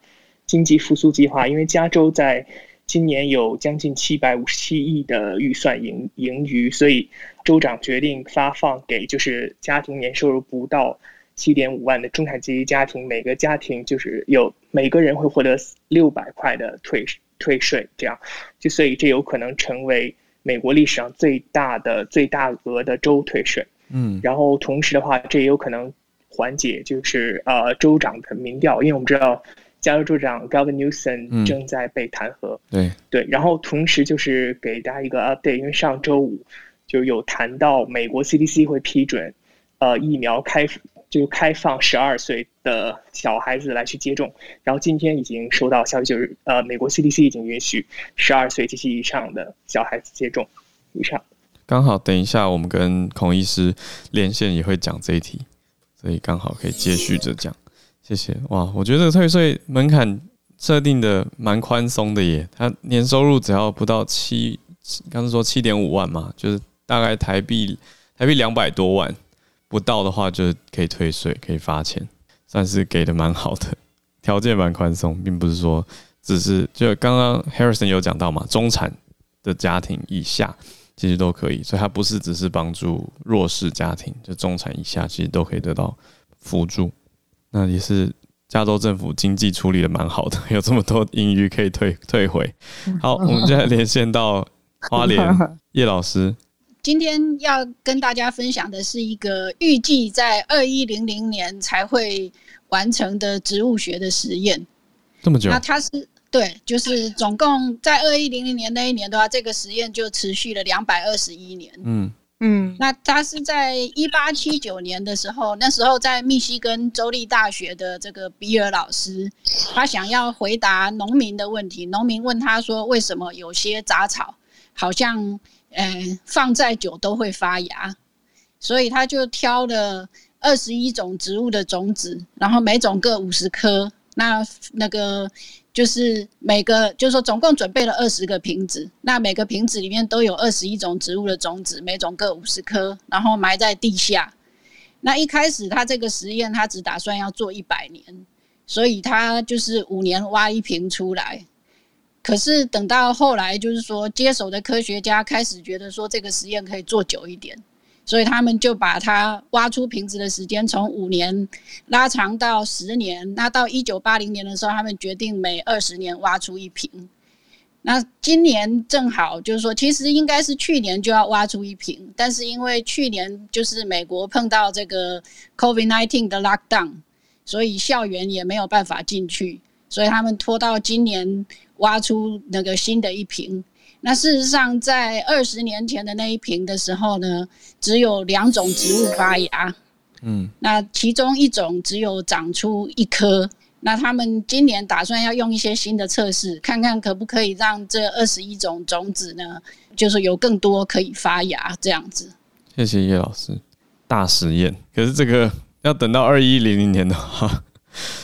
经济复苏计划，因为加州在今年有将近七百五十七亿的预算盈盈余，所以州长决定发放给就是家庭年收入不到七点五万的中产阶级家庭，每个家庭就是有每个人会获得六百块的退退税，这样就所以这有可能成为美国历史上最大的最大额的州退税。嗯，然后同时的话，这也有可能缓解，就是呃州长的民调，因为我们知道加州州长 Gavin Newsom 正在被弹劾。嗯、对对，然后同时就是给大家一个 update，因为上周五就有谈到美国 CDC 会批准呃疫苗开就开放十二岁的小孩子来去接种，然后今天已经收到消息，就是呃美国 CDC 已经允许十二岁及其以上的小孩子接种以上。刚好等一下，我们跟孔医师连线也会讲这一题，所以刚好可以接续着讲。谢谢哇，我觉得退税门槛设定的蛮宽松的耶，他年收入只要不到七，刚才说七点五万嘛，就是大概台币台币两百多万不到的话，就可以退税，可以发钱，算是给的蛮好的，条件蛮宽松，并不是说只是就刚刚 Harrison 有讲到嘛，中产的家庭以下。其实都可以，所以它不是只是帮助弱势家庭，就中产以下其实都可以得到辅助。那也是加州政府经济处理的蛮好的，有这么多盈余可以退退回。好，我们现在连线到花莲叶老师。今天要跟大家分享的是一个预计在二一零零年才会完成的植物学的实验。这么久？那它是。对，就是总共在二一零零年那一年的话，这个实验就持续了两百二十一年。嗯嗯，那他是在一八七九年的时候，那时候在密西根州立大学的这个比尔老师，他想要回答农民的问题。农民问他说：“为什么有些杂草好像嗯放再久都会发芽？”所以他就挑了二十一种植物的种子，然后每种各五十颗。那那个。就是每个，就是说总共准备了二十个瓶子，那每个瓶子里面都有二十一种植物的种子，每种各五十颗，然后埋在地下。那一开始他这个实验，他只打算要做一百年，所以他就是五年挖一瓶出来。可是等到后来，就是说接手的科学家开始觉得说这个实验可以做久一点。所以他们就把它挖出瓶子的时间从五年拉长到十年。那到一九八零年的时候，他们决定每二十年挖出一瓶。那今年正好就是说，其实应该是去年就要挖出一瓶，但是因为去年就是美国碰到这个 COVID-19 的 lockdown，所以校园也没有办法进去，所以他们拖到今年挖出那个新的一瓶。那事实上，在二十年前的那一瓶的时候呢，只有两种植物发芽，嗯，那其中一种只有长出一颗。那他们今年打算要用一些新的测试，看看可不可以让这二十一种种子呢，就是有更多可以发芽这样子。谢谢叶老师，大实验。可是这个要等到二一零零年的话，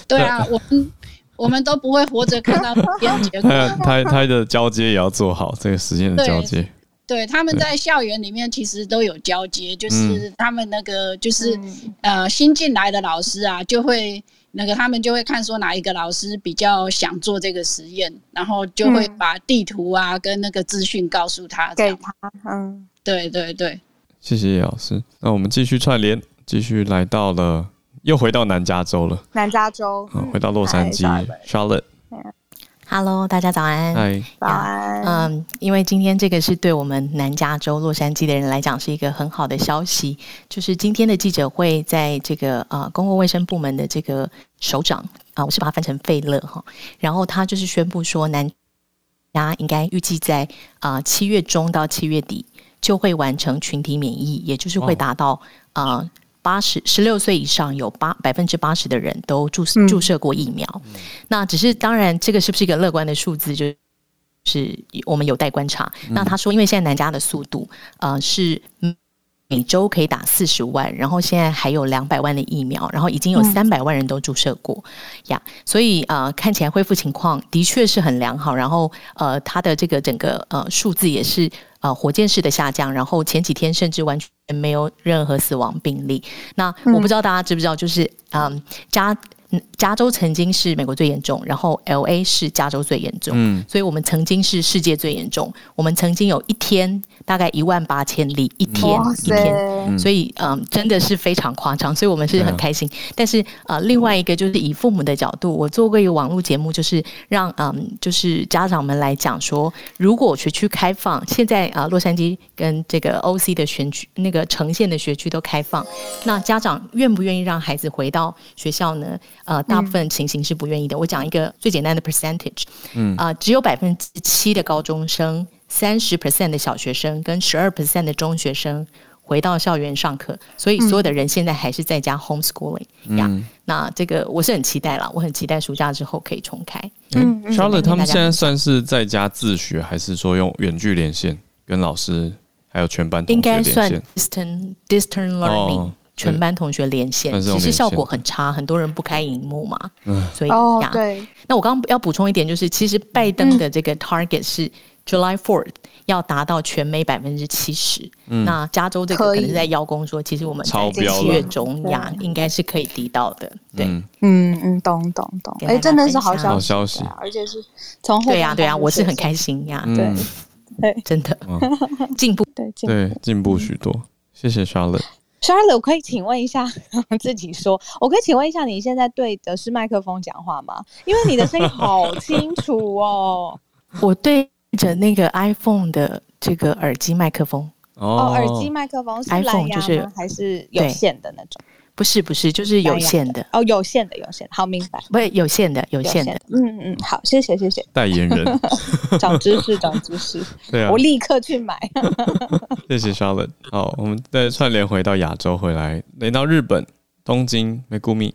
对啊，我们。我们都不会活着看到实验结果。[laughs] 他他的交接也要做好，这个实验的交接。对，他们在校园里面其实都有交接，就是他们那个就是呃新进来的老师啊，就会那个他们就会看说哪一个老师比较想做这个实验，然后就会把地图啊跟那个资讯告诉他，给他。嗯，对对对。谢谢叶老师，那我们继续串联，继续来到了。又回到南加州了。南加州，嗯，回到洛杉矶，Charlotte。Hello，大家早安。嗨，早安。嗯，因为今天这个是对我们南加州洛杉矶的人来讲是一个很好的消息，就是今天的记者会，在这个呃公共卫生部门的这个首长啊，我是把它翻成费勒哈，然后他就是宣布说，南加应该预计在啊七月中到七月底就会完成群体免疫，也就是会达到啊。八十十六岁以上有八百分之八十的人都注注射过疫苗，嗯、那只是当然，这个是不是一个乐观的数字，就是我们有待观察。嗯、那他说，因为现在南加的速度，呃，是每周可以打四十万，然后现在还有两百万的疫苗，然后已经有三百万人都注射过呀。嗯 yeah, 所以啊、呃，看起来恢复情况的确是很良好。然后呃，它的这个整个呃数字也是呃火箭式的下降。然后前几天甚至完全没有任何死亡病例。那我不知道大家知不知道，就是嗯、呃、加。加州曾经是美国最严重，然后 L A 是加州最严重，嗯，所以我们曾经是世界最严重。我们曾经有一天大概一万八千里一天一天，所以嗯，真的是非常夸张，所以我们是很开心。嗯、但是呃，另外一个就是以父母的角度，我做过一个网络节目，就是让嗯，就是家长们来讲说，如果学区开放，现在啊、呃，洛杉矶跟这个 O C 的选区那个城县的学区都开放，那家长愿不愿意让孩子回到学校呢？呃，大部分情形是不愿意的。嗯、我讲一个最简单的 percentage，嗯，啊、呃，只有百分之七的高中生、三十 percent 的小学生跟十二 percent 的中学生回到校园上课，所以所有的人现在还是在家 homeschooling 呀。嗯、那这个我是很期待啦，我很期待暑假之后可以重开。嗯，Charlotte 他们现在算是在家自学，还是说用远距连线跟老师还有全班同学连线？应该算 distant distant learning。哦全班同学连线，其实效果很差，很多人不开荧幕嘛，嗯、所以呀，哦、对。那我刚刚要补充一点，就是其实拜登的这个 target 是 July Fourth 要达到全美百分之七十，嗯、那加州这个可能是在邀功说，其实我们在七月中呀，应该是可以达到的，对，嗯。嗯，懂懂懂，哎、欸，真的是好消息，好消息，而且是从对呀对呀，我是很开心呀，对。对，真的。[laughs] 进步，对对进步许多，谢谢 Charlotte。Charlotte，我可以请问一下，[laughs] 自己说，我可以请问一下，你现在对的是麦克风讲话吗？因为你的声音好清楚哦。[laughs] 我对着那个 iPhone 的这个耳机麦克风。哦，耳机麦克风是蓝牙吗？就是还是有线的那种？不是不是，就是有线的。哦，有线的有线，好明白，不是有线的有线的，嗯嗯，好，谢谢谢谢，代言人，[laughs] 长知识长知识，对啊，我立刻去买，[laughs] 谢谢 Charlotte，好，我们再串联回到亚洲回来，来到日本东京 Megumi，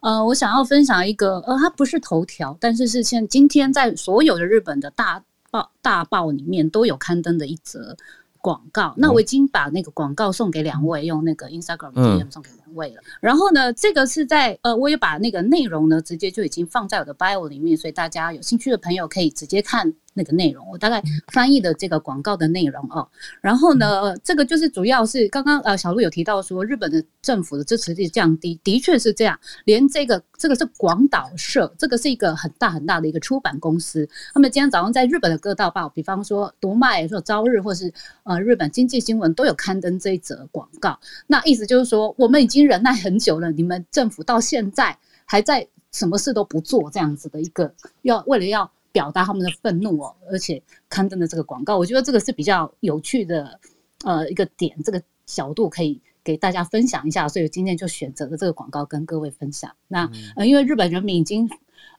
呃，我想要分享一个，呃，它不是头条，但是是现今天在所有的日本的大报大报里面都有刊登的一则广告，那我已经把那个广告送给两位，用那个 Instagram DM 送给两位了。嗯、然后呢，这个是在呃，我也把那个内容呢，直接就已经放在我的 bio 里面，所以大家有兴趣的朋友可以直接看。那个内容，我大概翻译的这个广告的内容哦。然后呢，这个就是主要是刚刚呃小鹿有提到说，日本的政府的支持率降低，的确是这样。连这个这个是广岛社，这个是一个很大很大的一个出版公司，他们今天早上在日本的各大报，比方说读卖、说朝日或是呃日本经济新闻都有刊登这一则广告。那意思就是说，我们已经忍耐很久了，你们政府到现在还在什么事都不做，这样子的一个要为了要。表达他们的愤怒哦，而且刊登的这个广告，我觉得这个是比较有趣的，呃，一个点，这个角度可以给大家分享一下，所以今天就选择了这个广告跟各位分享。那呃，因为日本人民已经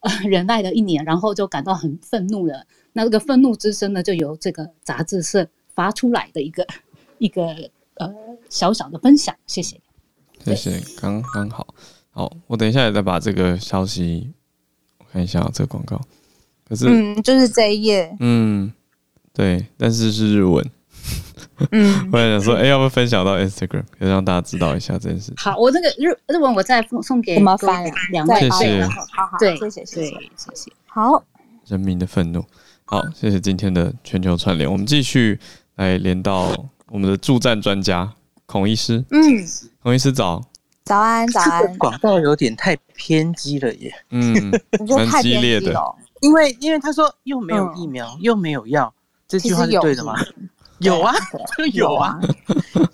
呃忍耐了一年，然后就感到很愤怒了，那这个愤怒之声呢，就由这个杂志社发出来的一个一个呃小小的分享，谢谢，谢谢，刚刚好，好，我等一下也再把这个消息我看一下这个广告。可是，嗯，就是这一页，嗯，对，但是是日文，嗯，[laughs] 我也想说，哎、欸，要不要分享到 Instagram，可以让大家知道一下这件事。好，我那个日日文我再送送给麻烦两位，谢谢，好好，对，谢谢，谢谢，谢谢。好，人民的愤怒，好，谢谢今天的全球串联，我们继续来连到我们的助战专家孔医师，嗯，孔医师早，早安，早安。广告有点太偏激了耶，嗯，[laughs] 蛮激烈的。因为因为他说又没有疫苗、嗯、又没有药，这句话是对的吗？[laughs] 有，[laughs] 有啊，[laughs] 就有啊。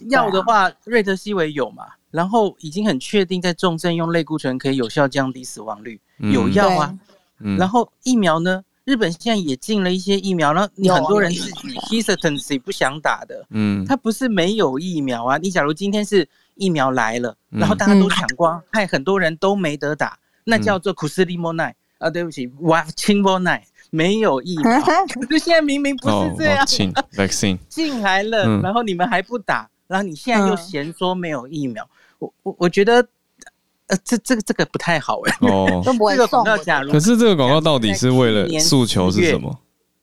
药的话，瑞德西韦有嘛？然后已经很确定在重症用类固醇可以有效降低死亡率，嗯、有药啊。嗯、然后疫苗呢？日本现在也进了一些疫苗，然后你很多人是 hesitancy 不想打的。嗯，他不是没有疫苗啊。你假如今天是疫苗来了，然后大家都抢光，害很多人都没得打，那叫做苦斯利莫奈。啊，对不起，哇，清波奶没有疫苗，[laughs] 可是现在明明不是这样，进、[laughs] oh, vaccine 进来了，嗯、然后你们还不打，然后你现在又嫌说没有疫苗，嗯、我我我觉得，呃，这这个这个不太好哎，哦，[laughs] 这个广告假如，可是这个广告到底是为了诉求是什么？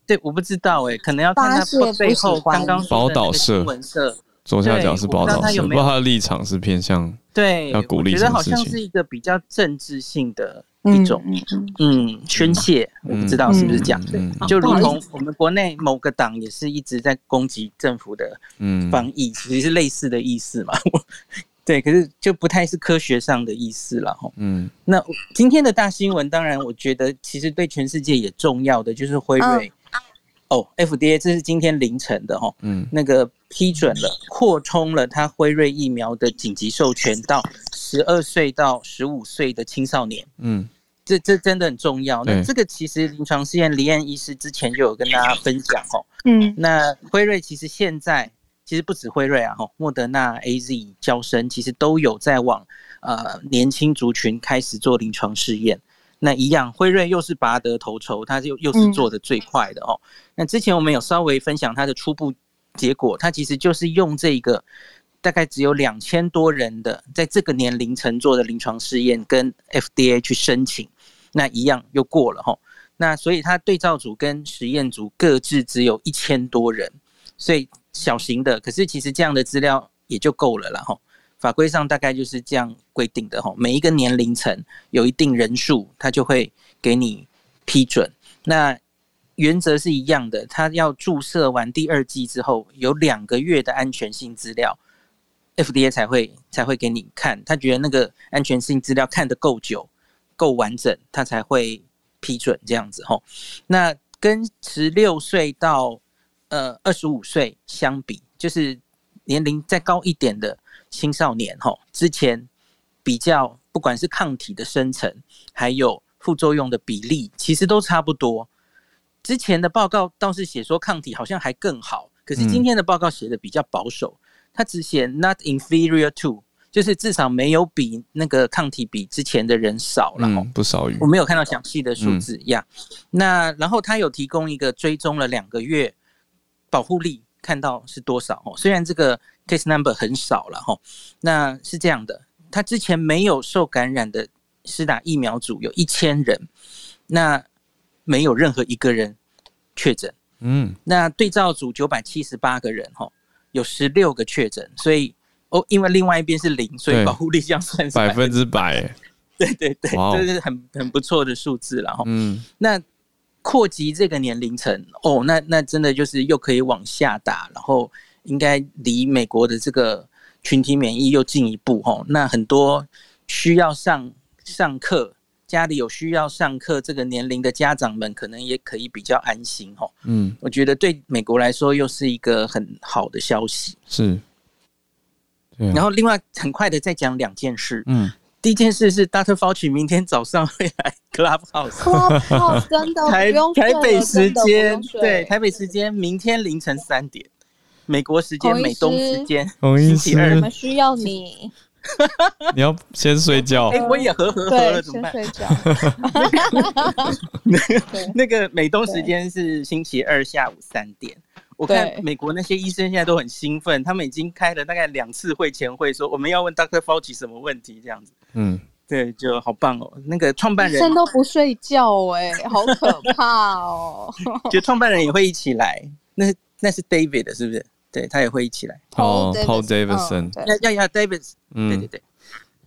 对，我不知道哎，可能要看他背后刚刚说的那个新闻社左下角是宝岛社，不知道他的立场是偏向对要鼓励，觉得好像是一个比较政治性的一种嗯。宣泄，我不知道是不是这样，对，就如同我们国内某个党也是一直在攻击政府的防疫，其实是类似的意思嘛。[laughs] 对，可是就不太是科学上的意思了哈。嗯，那今天的大新闻，当然我觉得其实对全世界也重要的就是辉瑞。哦，FDA 这是今天凌晨的哈，嗯，那个批准了扩充了它辉瑞疫苗的紧急授权到十二岁到十五岁的青少年，嗯，这这真的很重要。那这个其实临床试验，李安医师之前就有跟大家分享哦，嗯，那辉瑞其实现在其实不止辉瑞啊，哈，莫德纳、AZ、交生其实都有在往呃年轻族群开始做临床试验。那一样，辉瑞又是拔得头筹，它又又是做的最快的哦。嗯、那之前我们有稍微分享它的初步结果，它其实就是用这个大概只有两千多人的，在这个年龄层做的临床试验，跟 FDA 去申请，那一样又过了哈。那所以它对照组跟实验组各自只有一千多人，所以小型的，可是其实这样的资料也就够了啦哈。法规上大概就是这样规定的哈，每一个年龄层有一定人数，他就会给你批准。那原则是一样的，他要注射完第二剂之后，有两个月的安全性资料，FDA 才会才会给你看。他觉得那个安全性资料看得够久、够完整，他才会批准这样子吼。那跟十六岁到呃二十五岁相比，就是年龄再高一点的。青少年吼，之前比较不管是抗体的生成，还有副作用的比例，其实都差不多。之前的报告倒是写说抗体好像还更好，可是今天的报告写的比较保守，他只写 not inferior to，就是至少没有比那个抗体比之前的人少了，嗯，不少于。我没有看到详细的数字呀。那然后他有提供一个追踪了两个月保护力，看到是多少哦？虽然这个。case number 很少了哈，那是这样的，他之前没有受感染的施打疫苗组有一千人，那没有任何一个人确诊，嗯，那对照组九百七十八个人哈，有十六个确诊，所以哦，因为另外一边是零，所以保护力这样算是百分之百，对对对，这是很很不错的数字了哈，嗯，那扩及这个年龄层哦，那那真的就是又可以往下打，然后。应该离美国的这个群体免疫又进一步哈，那很多需要上上课，家里有需要上课这个年龄的家长们，可能也可以比较安心哈。嗯，我觉得对美国来说又是一个很好的消息。是，然后另外很快的再讲两件事。嗯，第一件事是 Dr. Fauci 明天早上会来 Clubhouse。Clubhouse 真的台台北时间对台北时间明天凌晨三点。美国时间、美东时间，星期二，我们需要你。[laughs] 你要先睡觉。哎，我也和和和了，怎么办？睡觉。[laughs] 那个美东时间是星期二下午三点。我看美国那些医生现在都很兴奋，他们已经开了大概两次会前会，说我们要问 Doctor Fauci 什么问题，这样子。嗯，对，就好棒哦。那个创办人医生都不睡觉，哎，好可怕哦。[laughs] 就创办人也会一起来，那那是 David 是不是？对，他也会一起来。哦，Paul Davidson，要要要 David，嗯，对对对，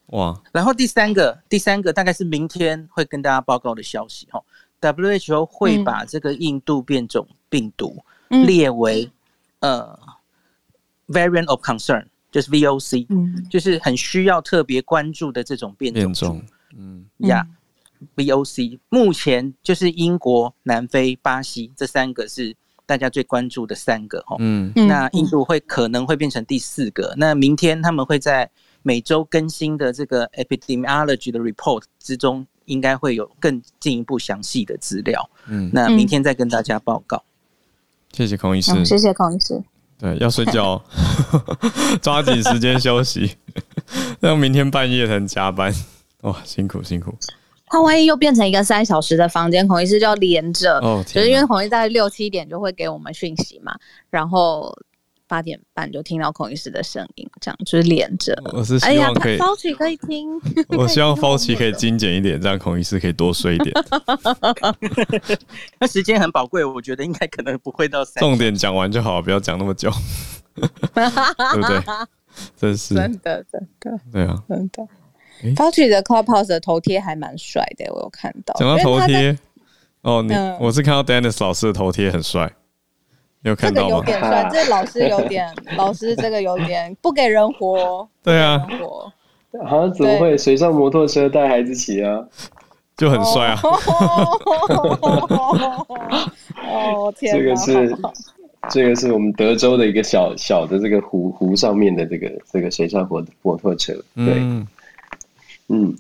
哇。然后第三个，第三个大概是明天会跟大家报告的消息哈。WHO 会把这个印度变种病毒列为呃 Variant of Concern，就是 VOC，就是很需要特别关注的这种变种。变种，嗯，呀，VOC 目前就是英国、南非、巴西这三个是。大家最关注的三个哦，嗯，那印度会可能会变成第四个。那明天他们会在每周更新的这个 epidemiology 的 report 之中，应该会有更进一步详细的资料。嗯，那明天再跟大家报告。谢谢孔医师，谢谢孔医师。对，要睡觉，[laughs] 抓紧时间休息，[laughs] 让明天半夜才能加班。哇，辛苦辛苦。他万一又变成一个三小时的房间，孔医师就要连着，哦、就是因为孔医师在六七点就会给我们讯息嘛，然后八点半就听到孔医师的声音，这样就是连着。我是希望可以，Fauci 可以听。[laughs] 我希望 Fauci 可以精简一点，这样孔医师可以多睡一点。[laughs] 那时间很宝贵，我觉得应该可能不会到三。重点讲完就好，不要讲那么久。[laughs] 对不对？真是真的，真的，对啊，真的。Fauci 的 Clubhouse 的头贴还蛮帅的，我有看到。讲到头贴，哦，你我是看到 Dennis 老师的头贴很帅，有看到吗？这个有点帅，这老师有点，老师这个有点不给人活。对啊，好像怎么会水上摩托车带孩子骑啊？就很帅啊！[laughs] 哦天，这个是这个是我们德州的一个小小的这个湖湖上面的这个这个水上摩摩托车，对。嗯，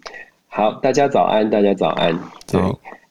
好，大家早安，大家早安，对。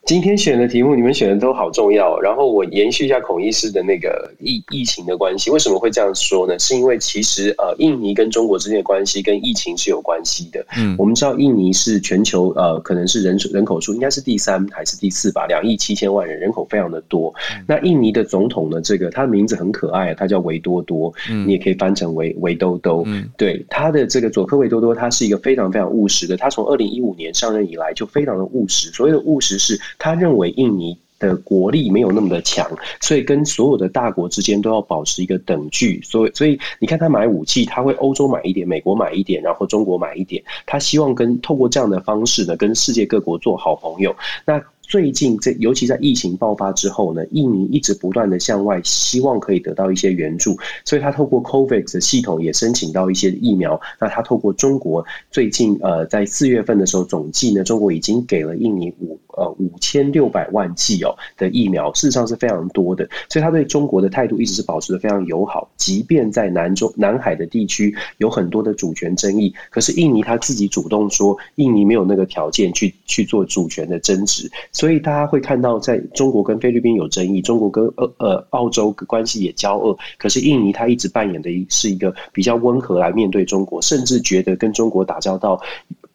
今天选的题目，你们选的都好重要。然后我延续一下孔医师的那个疫疫情的关系，为什么会这样说呢？是因为其实呃，印尼跟中国之间的关系跟疫情是有关系的。嗯，我们知道印尼是全球呃，可能是人人口数应该是第三还是第四吧，两亿七千万人，人口非常的多。那印尼的总统呢，这个他的名字很可爱，他叫维多多，你也可以翻成维维兜兜。嗯对，他的这个佐科维多多，他是一个非常非常务实的。他从二零一五年上任以来就非常的务实。所谓的务实是。他认为印尼的国力没有那么的强，所以跟所有的大国之间都要保持一个等距。所以，所以你看他买武器，他会欧洲买一点，美国买一点，然后中国买一点。他希望跟透过这样的方式呢，跟世界各国做好朋友。那最近这，尤其在疫情爆发之后呢，印尼一直不断的向外，希望可以得到一些援助，所以他透过 COVAX 的系统也申请到一些疫苗。那他透过中国最近呃，在四月份的时候总计呢，中国已经给了印尼五呃五千六百万剂哦的疫苗，事实上是非常多的。所以他对中国的态度一直是保持的非常友好，即便在南中南海的地区有很多的主权争议，可是印尼他自己主动说，印尼没有那个条件去去做主权的争执。所以大家会看到，在中国跟菲律宾有争议，中国跟呃呃澳洲关系也交恶，可是印尼他一直扮演的是一个比较温和来面对中国，甚至觉得跟中国打交道，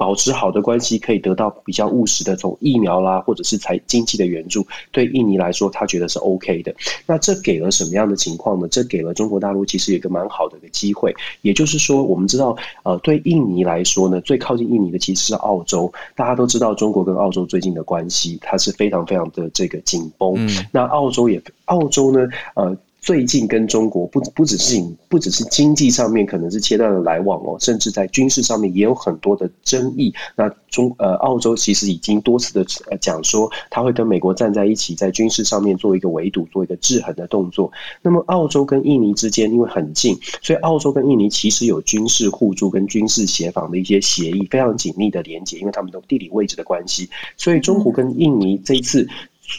保持好的关系可以得到比较务实的从疫苗啦，或者是财经济的援助，对印尼来说他觉得是 OK 的。那这给了什么样的情况呢？这给了中国大陆其实有一个蛮好的一个机会，也就是说，我们知道呃对印尼来说呢，最靠近印尼的其实是澳洲，大家都知道中国跟澳洲最近的关系。它是非常非常的这个紧绷，嗯，那澳洲也，澳洲呢，呃。最近跟中国不不只是不只是经济上面可能是切断了来往哦，甚至在军事上面也有很多的争议。那中呃澳洲其实已经多次的呃讲说，他会跟美国站在一起，在军事上面做一个围堵，做一个制衡的动作。那么澳洲跟印尼之间因为很近，所以澳洲跟印尼其实有军事互助跟军事协防的一些协议，非常紧密的连接，因为他们的地理位置的关系。所以中国跟印尼这一次。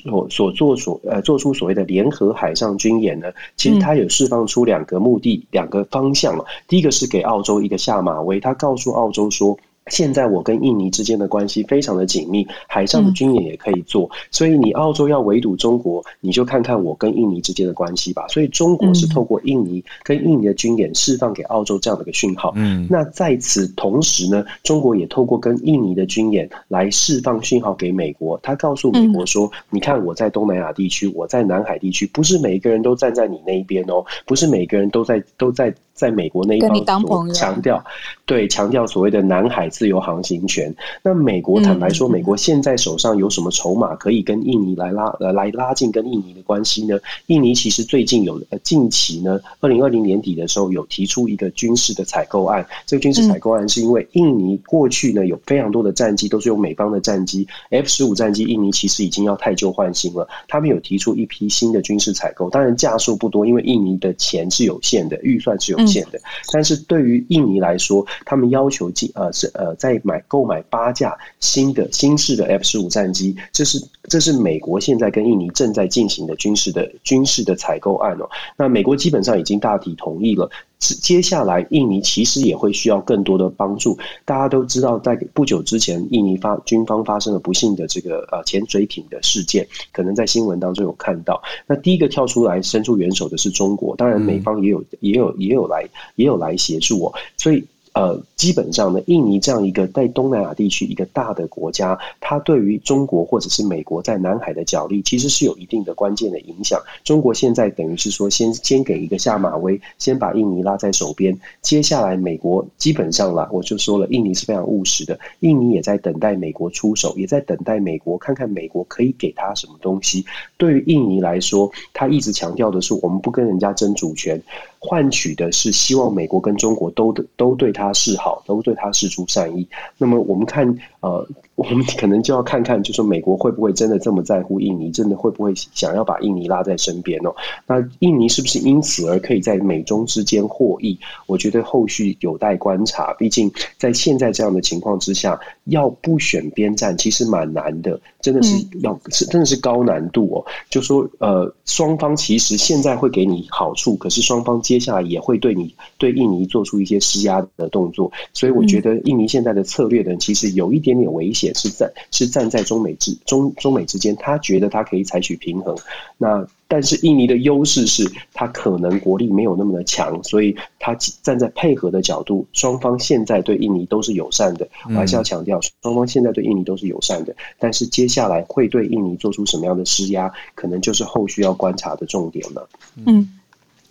所所做所呃做出所谓的联合海上军演呢，其实他有释放出两个目的，两个方向了。第一个是给澳洲一个下马威，他告诉澳洲说。现在我跟印尼之间的关系非常的紧密，海上的军演也可以做，所以你澳洲要围堵中国，你就看看我跟印尼之间的关系吧。所以中国是透过印尼跟印尼的军演释放给澳洲这样的一个讯号。嗯，那在此同时呢，中国也透过跟印尼的军演来释放讯号给美国，他告诉美国说：“你看我在东南亚地区，我在南海地区，不是每一个人都站在你那一边哦，不是每个人都在都在。”在美国那一方强调，对，强调所谓的南海自由航行权。那美国坦白说，美国现在手上有什么筹码可以跟印尼来拉呃来拉近跟印尼的关系呢？印尼其实最近有呃近期呢，二零二零年底的时候有提出一个军事的采购案。这个军事采购案是因为印尼过去呢有非常多的战机都是用美方的战机 F 十五战机，印尼其实已经要太旧换新了。他们有提出一批新的军事采购，当然架数不多，因为印尼的钱是有限的，预算是有。现的，但是对于印尼来说，他们要求进呃是呃在买购买八架新的新式的 F 十五战机，这是这是美国现在跟印尼正在进行的军事的军事的采购案哦。那美国基本上已经大体同意了。接下来，印尼其实也会需要更多的帮助。大家都知道，在不久之前，印尼发军方发生了不幸的这个呃潜水艇的事件，可能在新闻当中有看到。那第一个跳出来伸出援手的是中国，当然美方也有也有也有来也有来协助我，所以。呃，基本上呢，印尼这样一个在东南亚地区一个大的国家，它对于中国或者是美国在南海的角力，其实是有一定的关键的影响。中国现在等于是说，先先给一个下马威，先把印尼拉在手边。接下来，美国基本上啦，我就说了，印尼是非常务实的，印尼也在等待美国出手，也在等待美国看看美国可以给他什么东西。对于印尼来说，他一直强调的是，我们不跟人家争主权。换取的是希望美国跟中国都都对他示好，都对他示出善意。那么我们看，呃，我们可能就要看看，就是美国会不会真的这么在乎印尼，真的会不会想要把印尼拉在身边哦？那印尼是不是因此而可以在美中之间获益？我觉得后续有待观察。毕竟在现在这样的情况之下，要不选边站其实蛮难的，真的是要是真的是高难度哦。就说呃，双方其实现在会给你好处，可是双方接下来也会对你对印尼做出一些施压的动作。所以我觉得印尼现在的策略呢，其实有一点点危险，是在是站在中美之中中美之间，他觉得他可以采取平衡。那但是印尼的优势是，他可能国力没有那么的强，所以他站在配合的角度，双方现在对印尼都是友善的。我还是要强调，双方现在对印尼都是友善的，但是接下来会对印尼做出什么样的施压，可能就是后续要观察的重点了。嗯，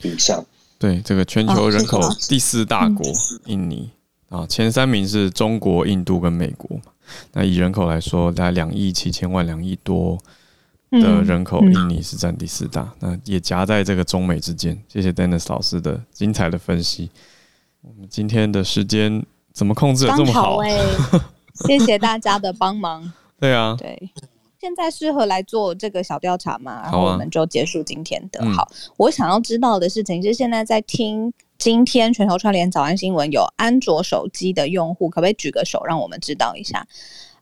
以上。对这个全球人口第四大国印尼啊，前三名是中国、印度跟美国。那以人口来说，大概两亿七千万，两亿多。的人口，印尼是占第四大，那也夹在这个中美之间。谢谢 Dennis 老师的精彩的分析。我们今天的时间怎么控制的这么好？欸、谢谢大家的帮忙。[laughs] 对啊，对。现在适合来做这个小调查嘛？然后我们就结束今天的。好，嗯、我想要知道的事情是，现在在听今天全球串联早安新闻有安卓手机的用户，可不可以举个手让我们知道一下？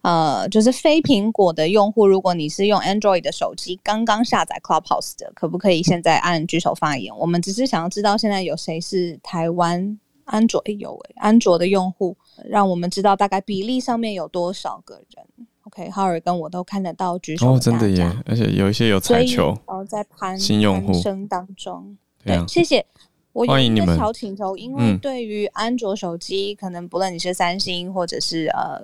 呃，就是非苹果的用户，如果你是用 Android 的手机，刚刚下载 Clubhouse 的，可不可以现在按举手发言？我们只是想要知道现在有谁是台湾安卓，哎呦喂，安卓的用户，让我们知道大概比例上面有多少个人。OK，Harry 跟我都看得到举手。哦，真的耶，而且有一些有彩球，然后在攀新用户声当中，对，谢谢。我有一个小请求，因为对于安卓手机，嗯、可能不论你是三星或者是呃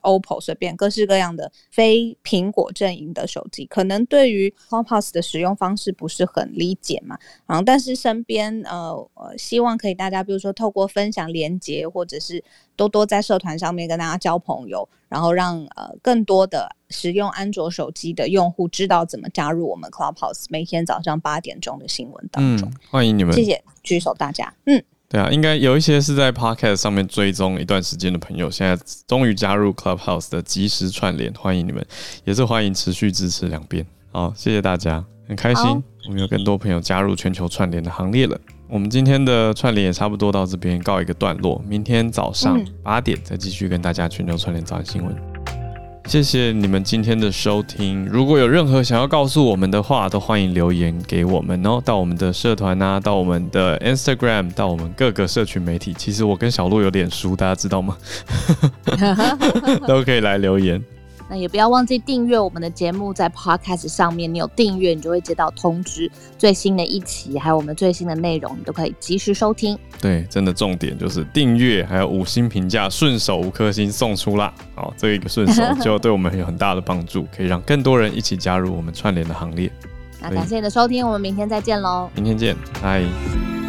OPPO，随便各式各样的非苹果阵营的手机，可能对于 Clubhouse 的使用方式不是很理解嘛。然后，但是身边呃呃，希望可以大家，比如说透过分享连接，或者是多多在社团上面跟大家交朋友，然后让呃更多的。使用安卓手机的用户知道怎么加入我们 Clubhouse，每天早上八点钟的新闻当中。嗯，欢迎你们，谢谢举手大家。嗯，对啊，应该有一些是在 Podcast 上面追踪一段时间的朋友，现在终于加入 Clubhouse 的即时串联，欢迎你们，也是欢迎持续支持两边。好，谢谢大家，很开心我们有更多朋友加入全球串联的行列了。我们今天的串联也差不多到这边告一个段落，明天早上八点再继续跟大家全球串联早安新闻。谢谢你们今天的收听。如果有任何想要告诉我们的话，都欢迎留言给我们哦。到我们的社团啊，到我们的 Instagram，到我们各个社群媒体。其实我跟小鹿有脸书，大家知道吗？[laughs] [laughs] 都可以来留言。那也不要忘记订阅我们的节目，在 Podcast 上面，你有订阅，你就会接到通知，最新的一期还有我们最新的内容，你都可以及时收听。对，真的重点就是订阅，还有五星评价，顺手五颗星送出啦。好，这一个顺手 [laughs] 就对我们有很大的帮助，可以让更多人一起加入我们串联的行列。那感谢你的收听，我们明天再见喽！明天见，拜。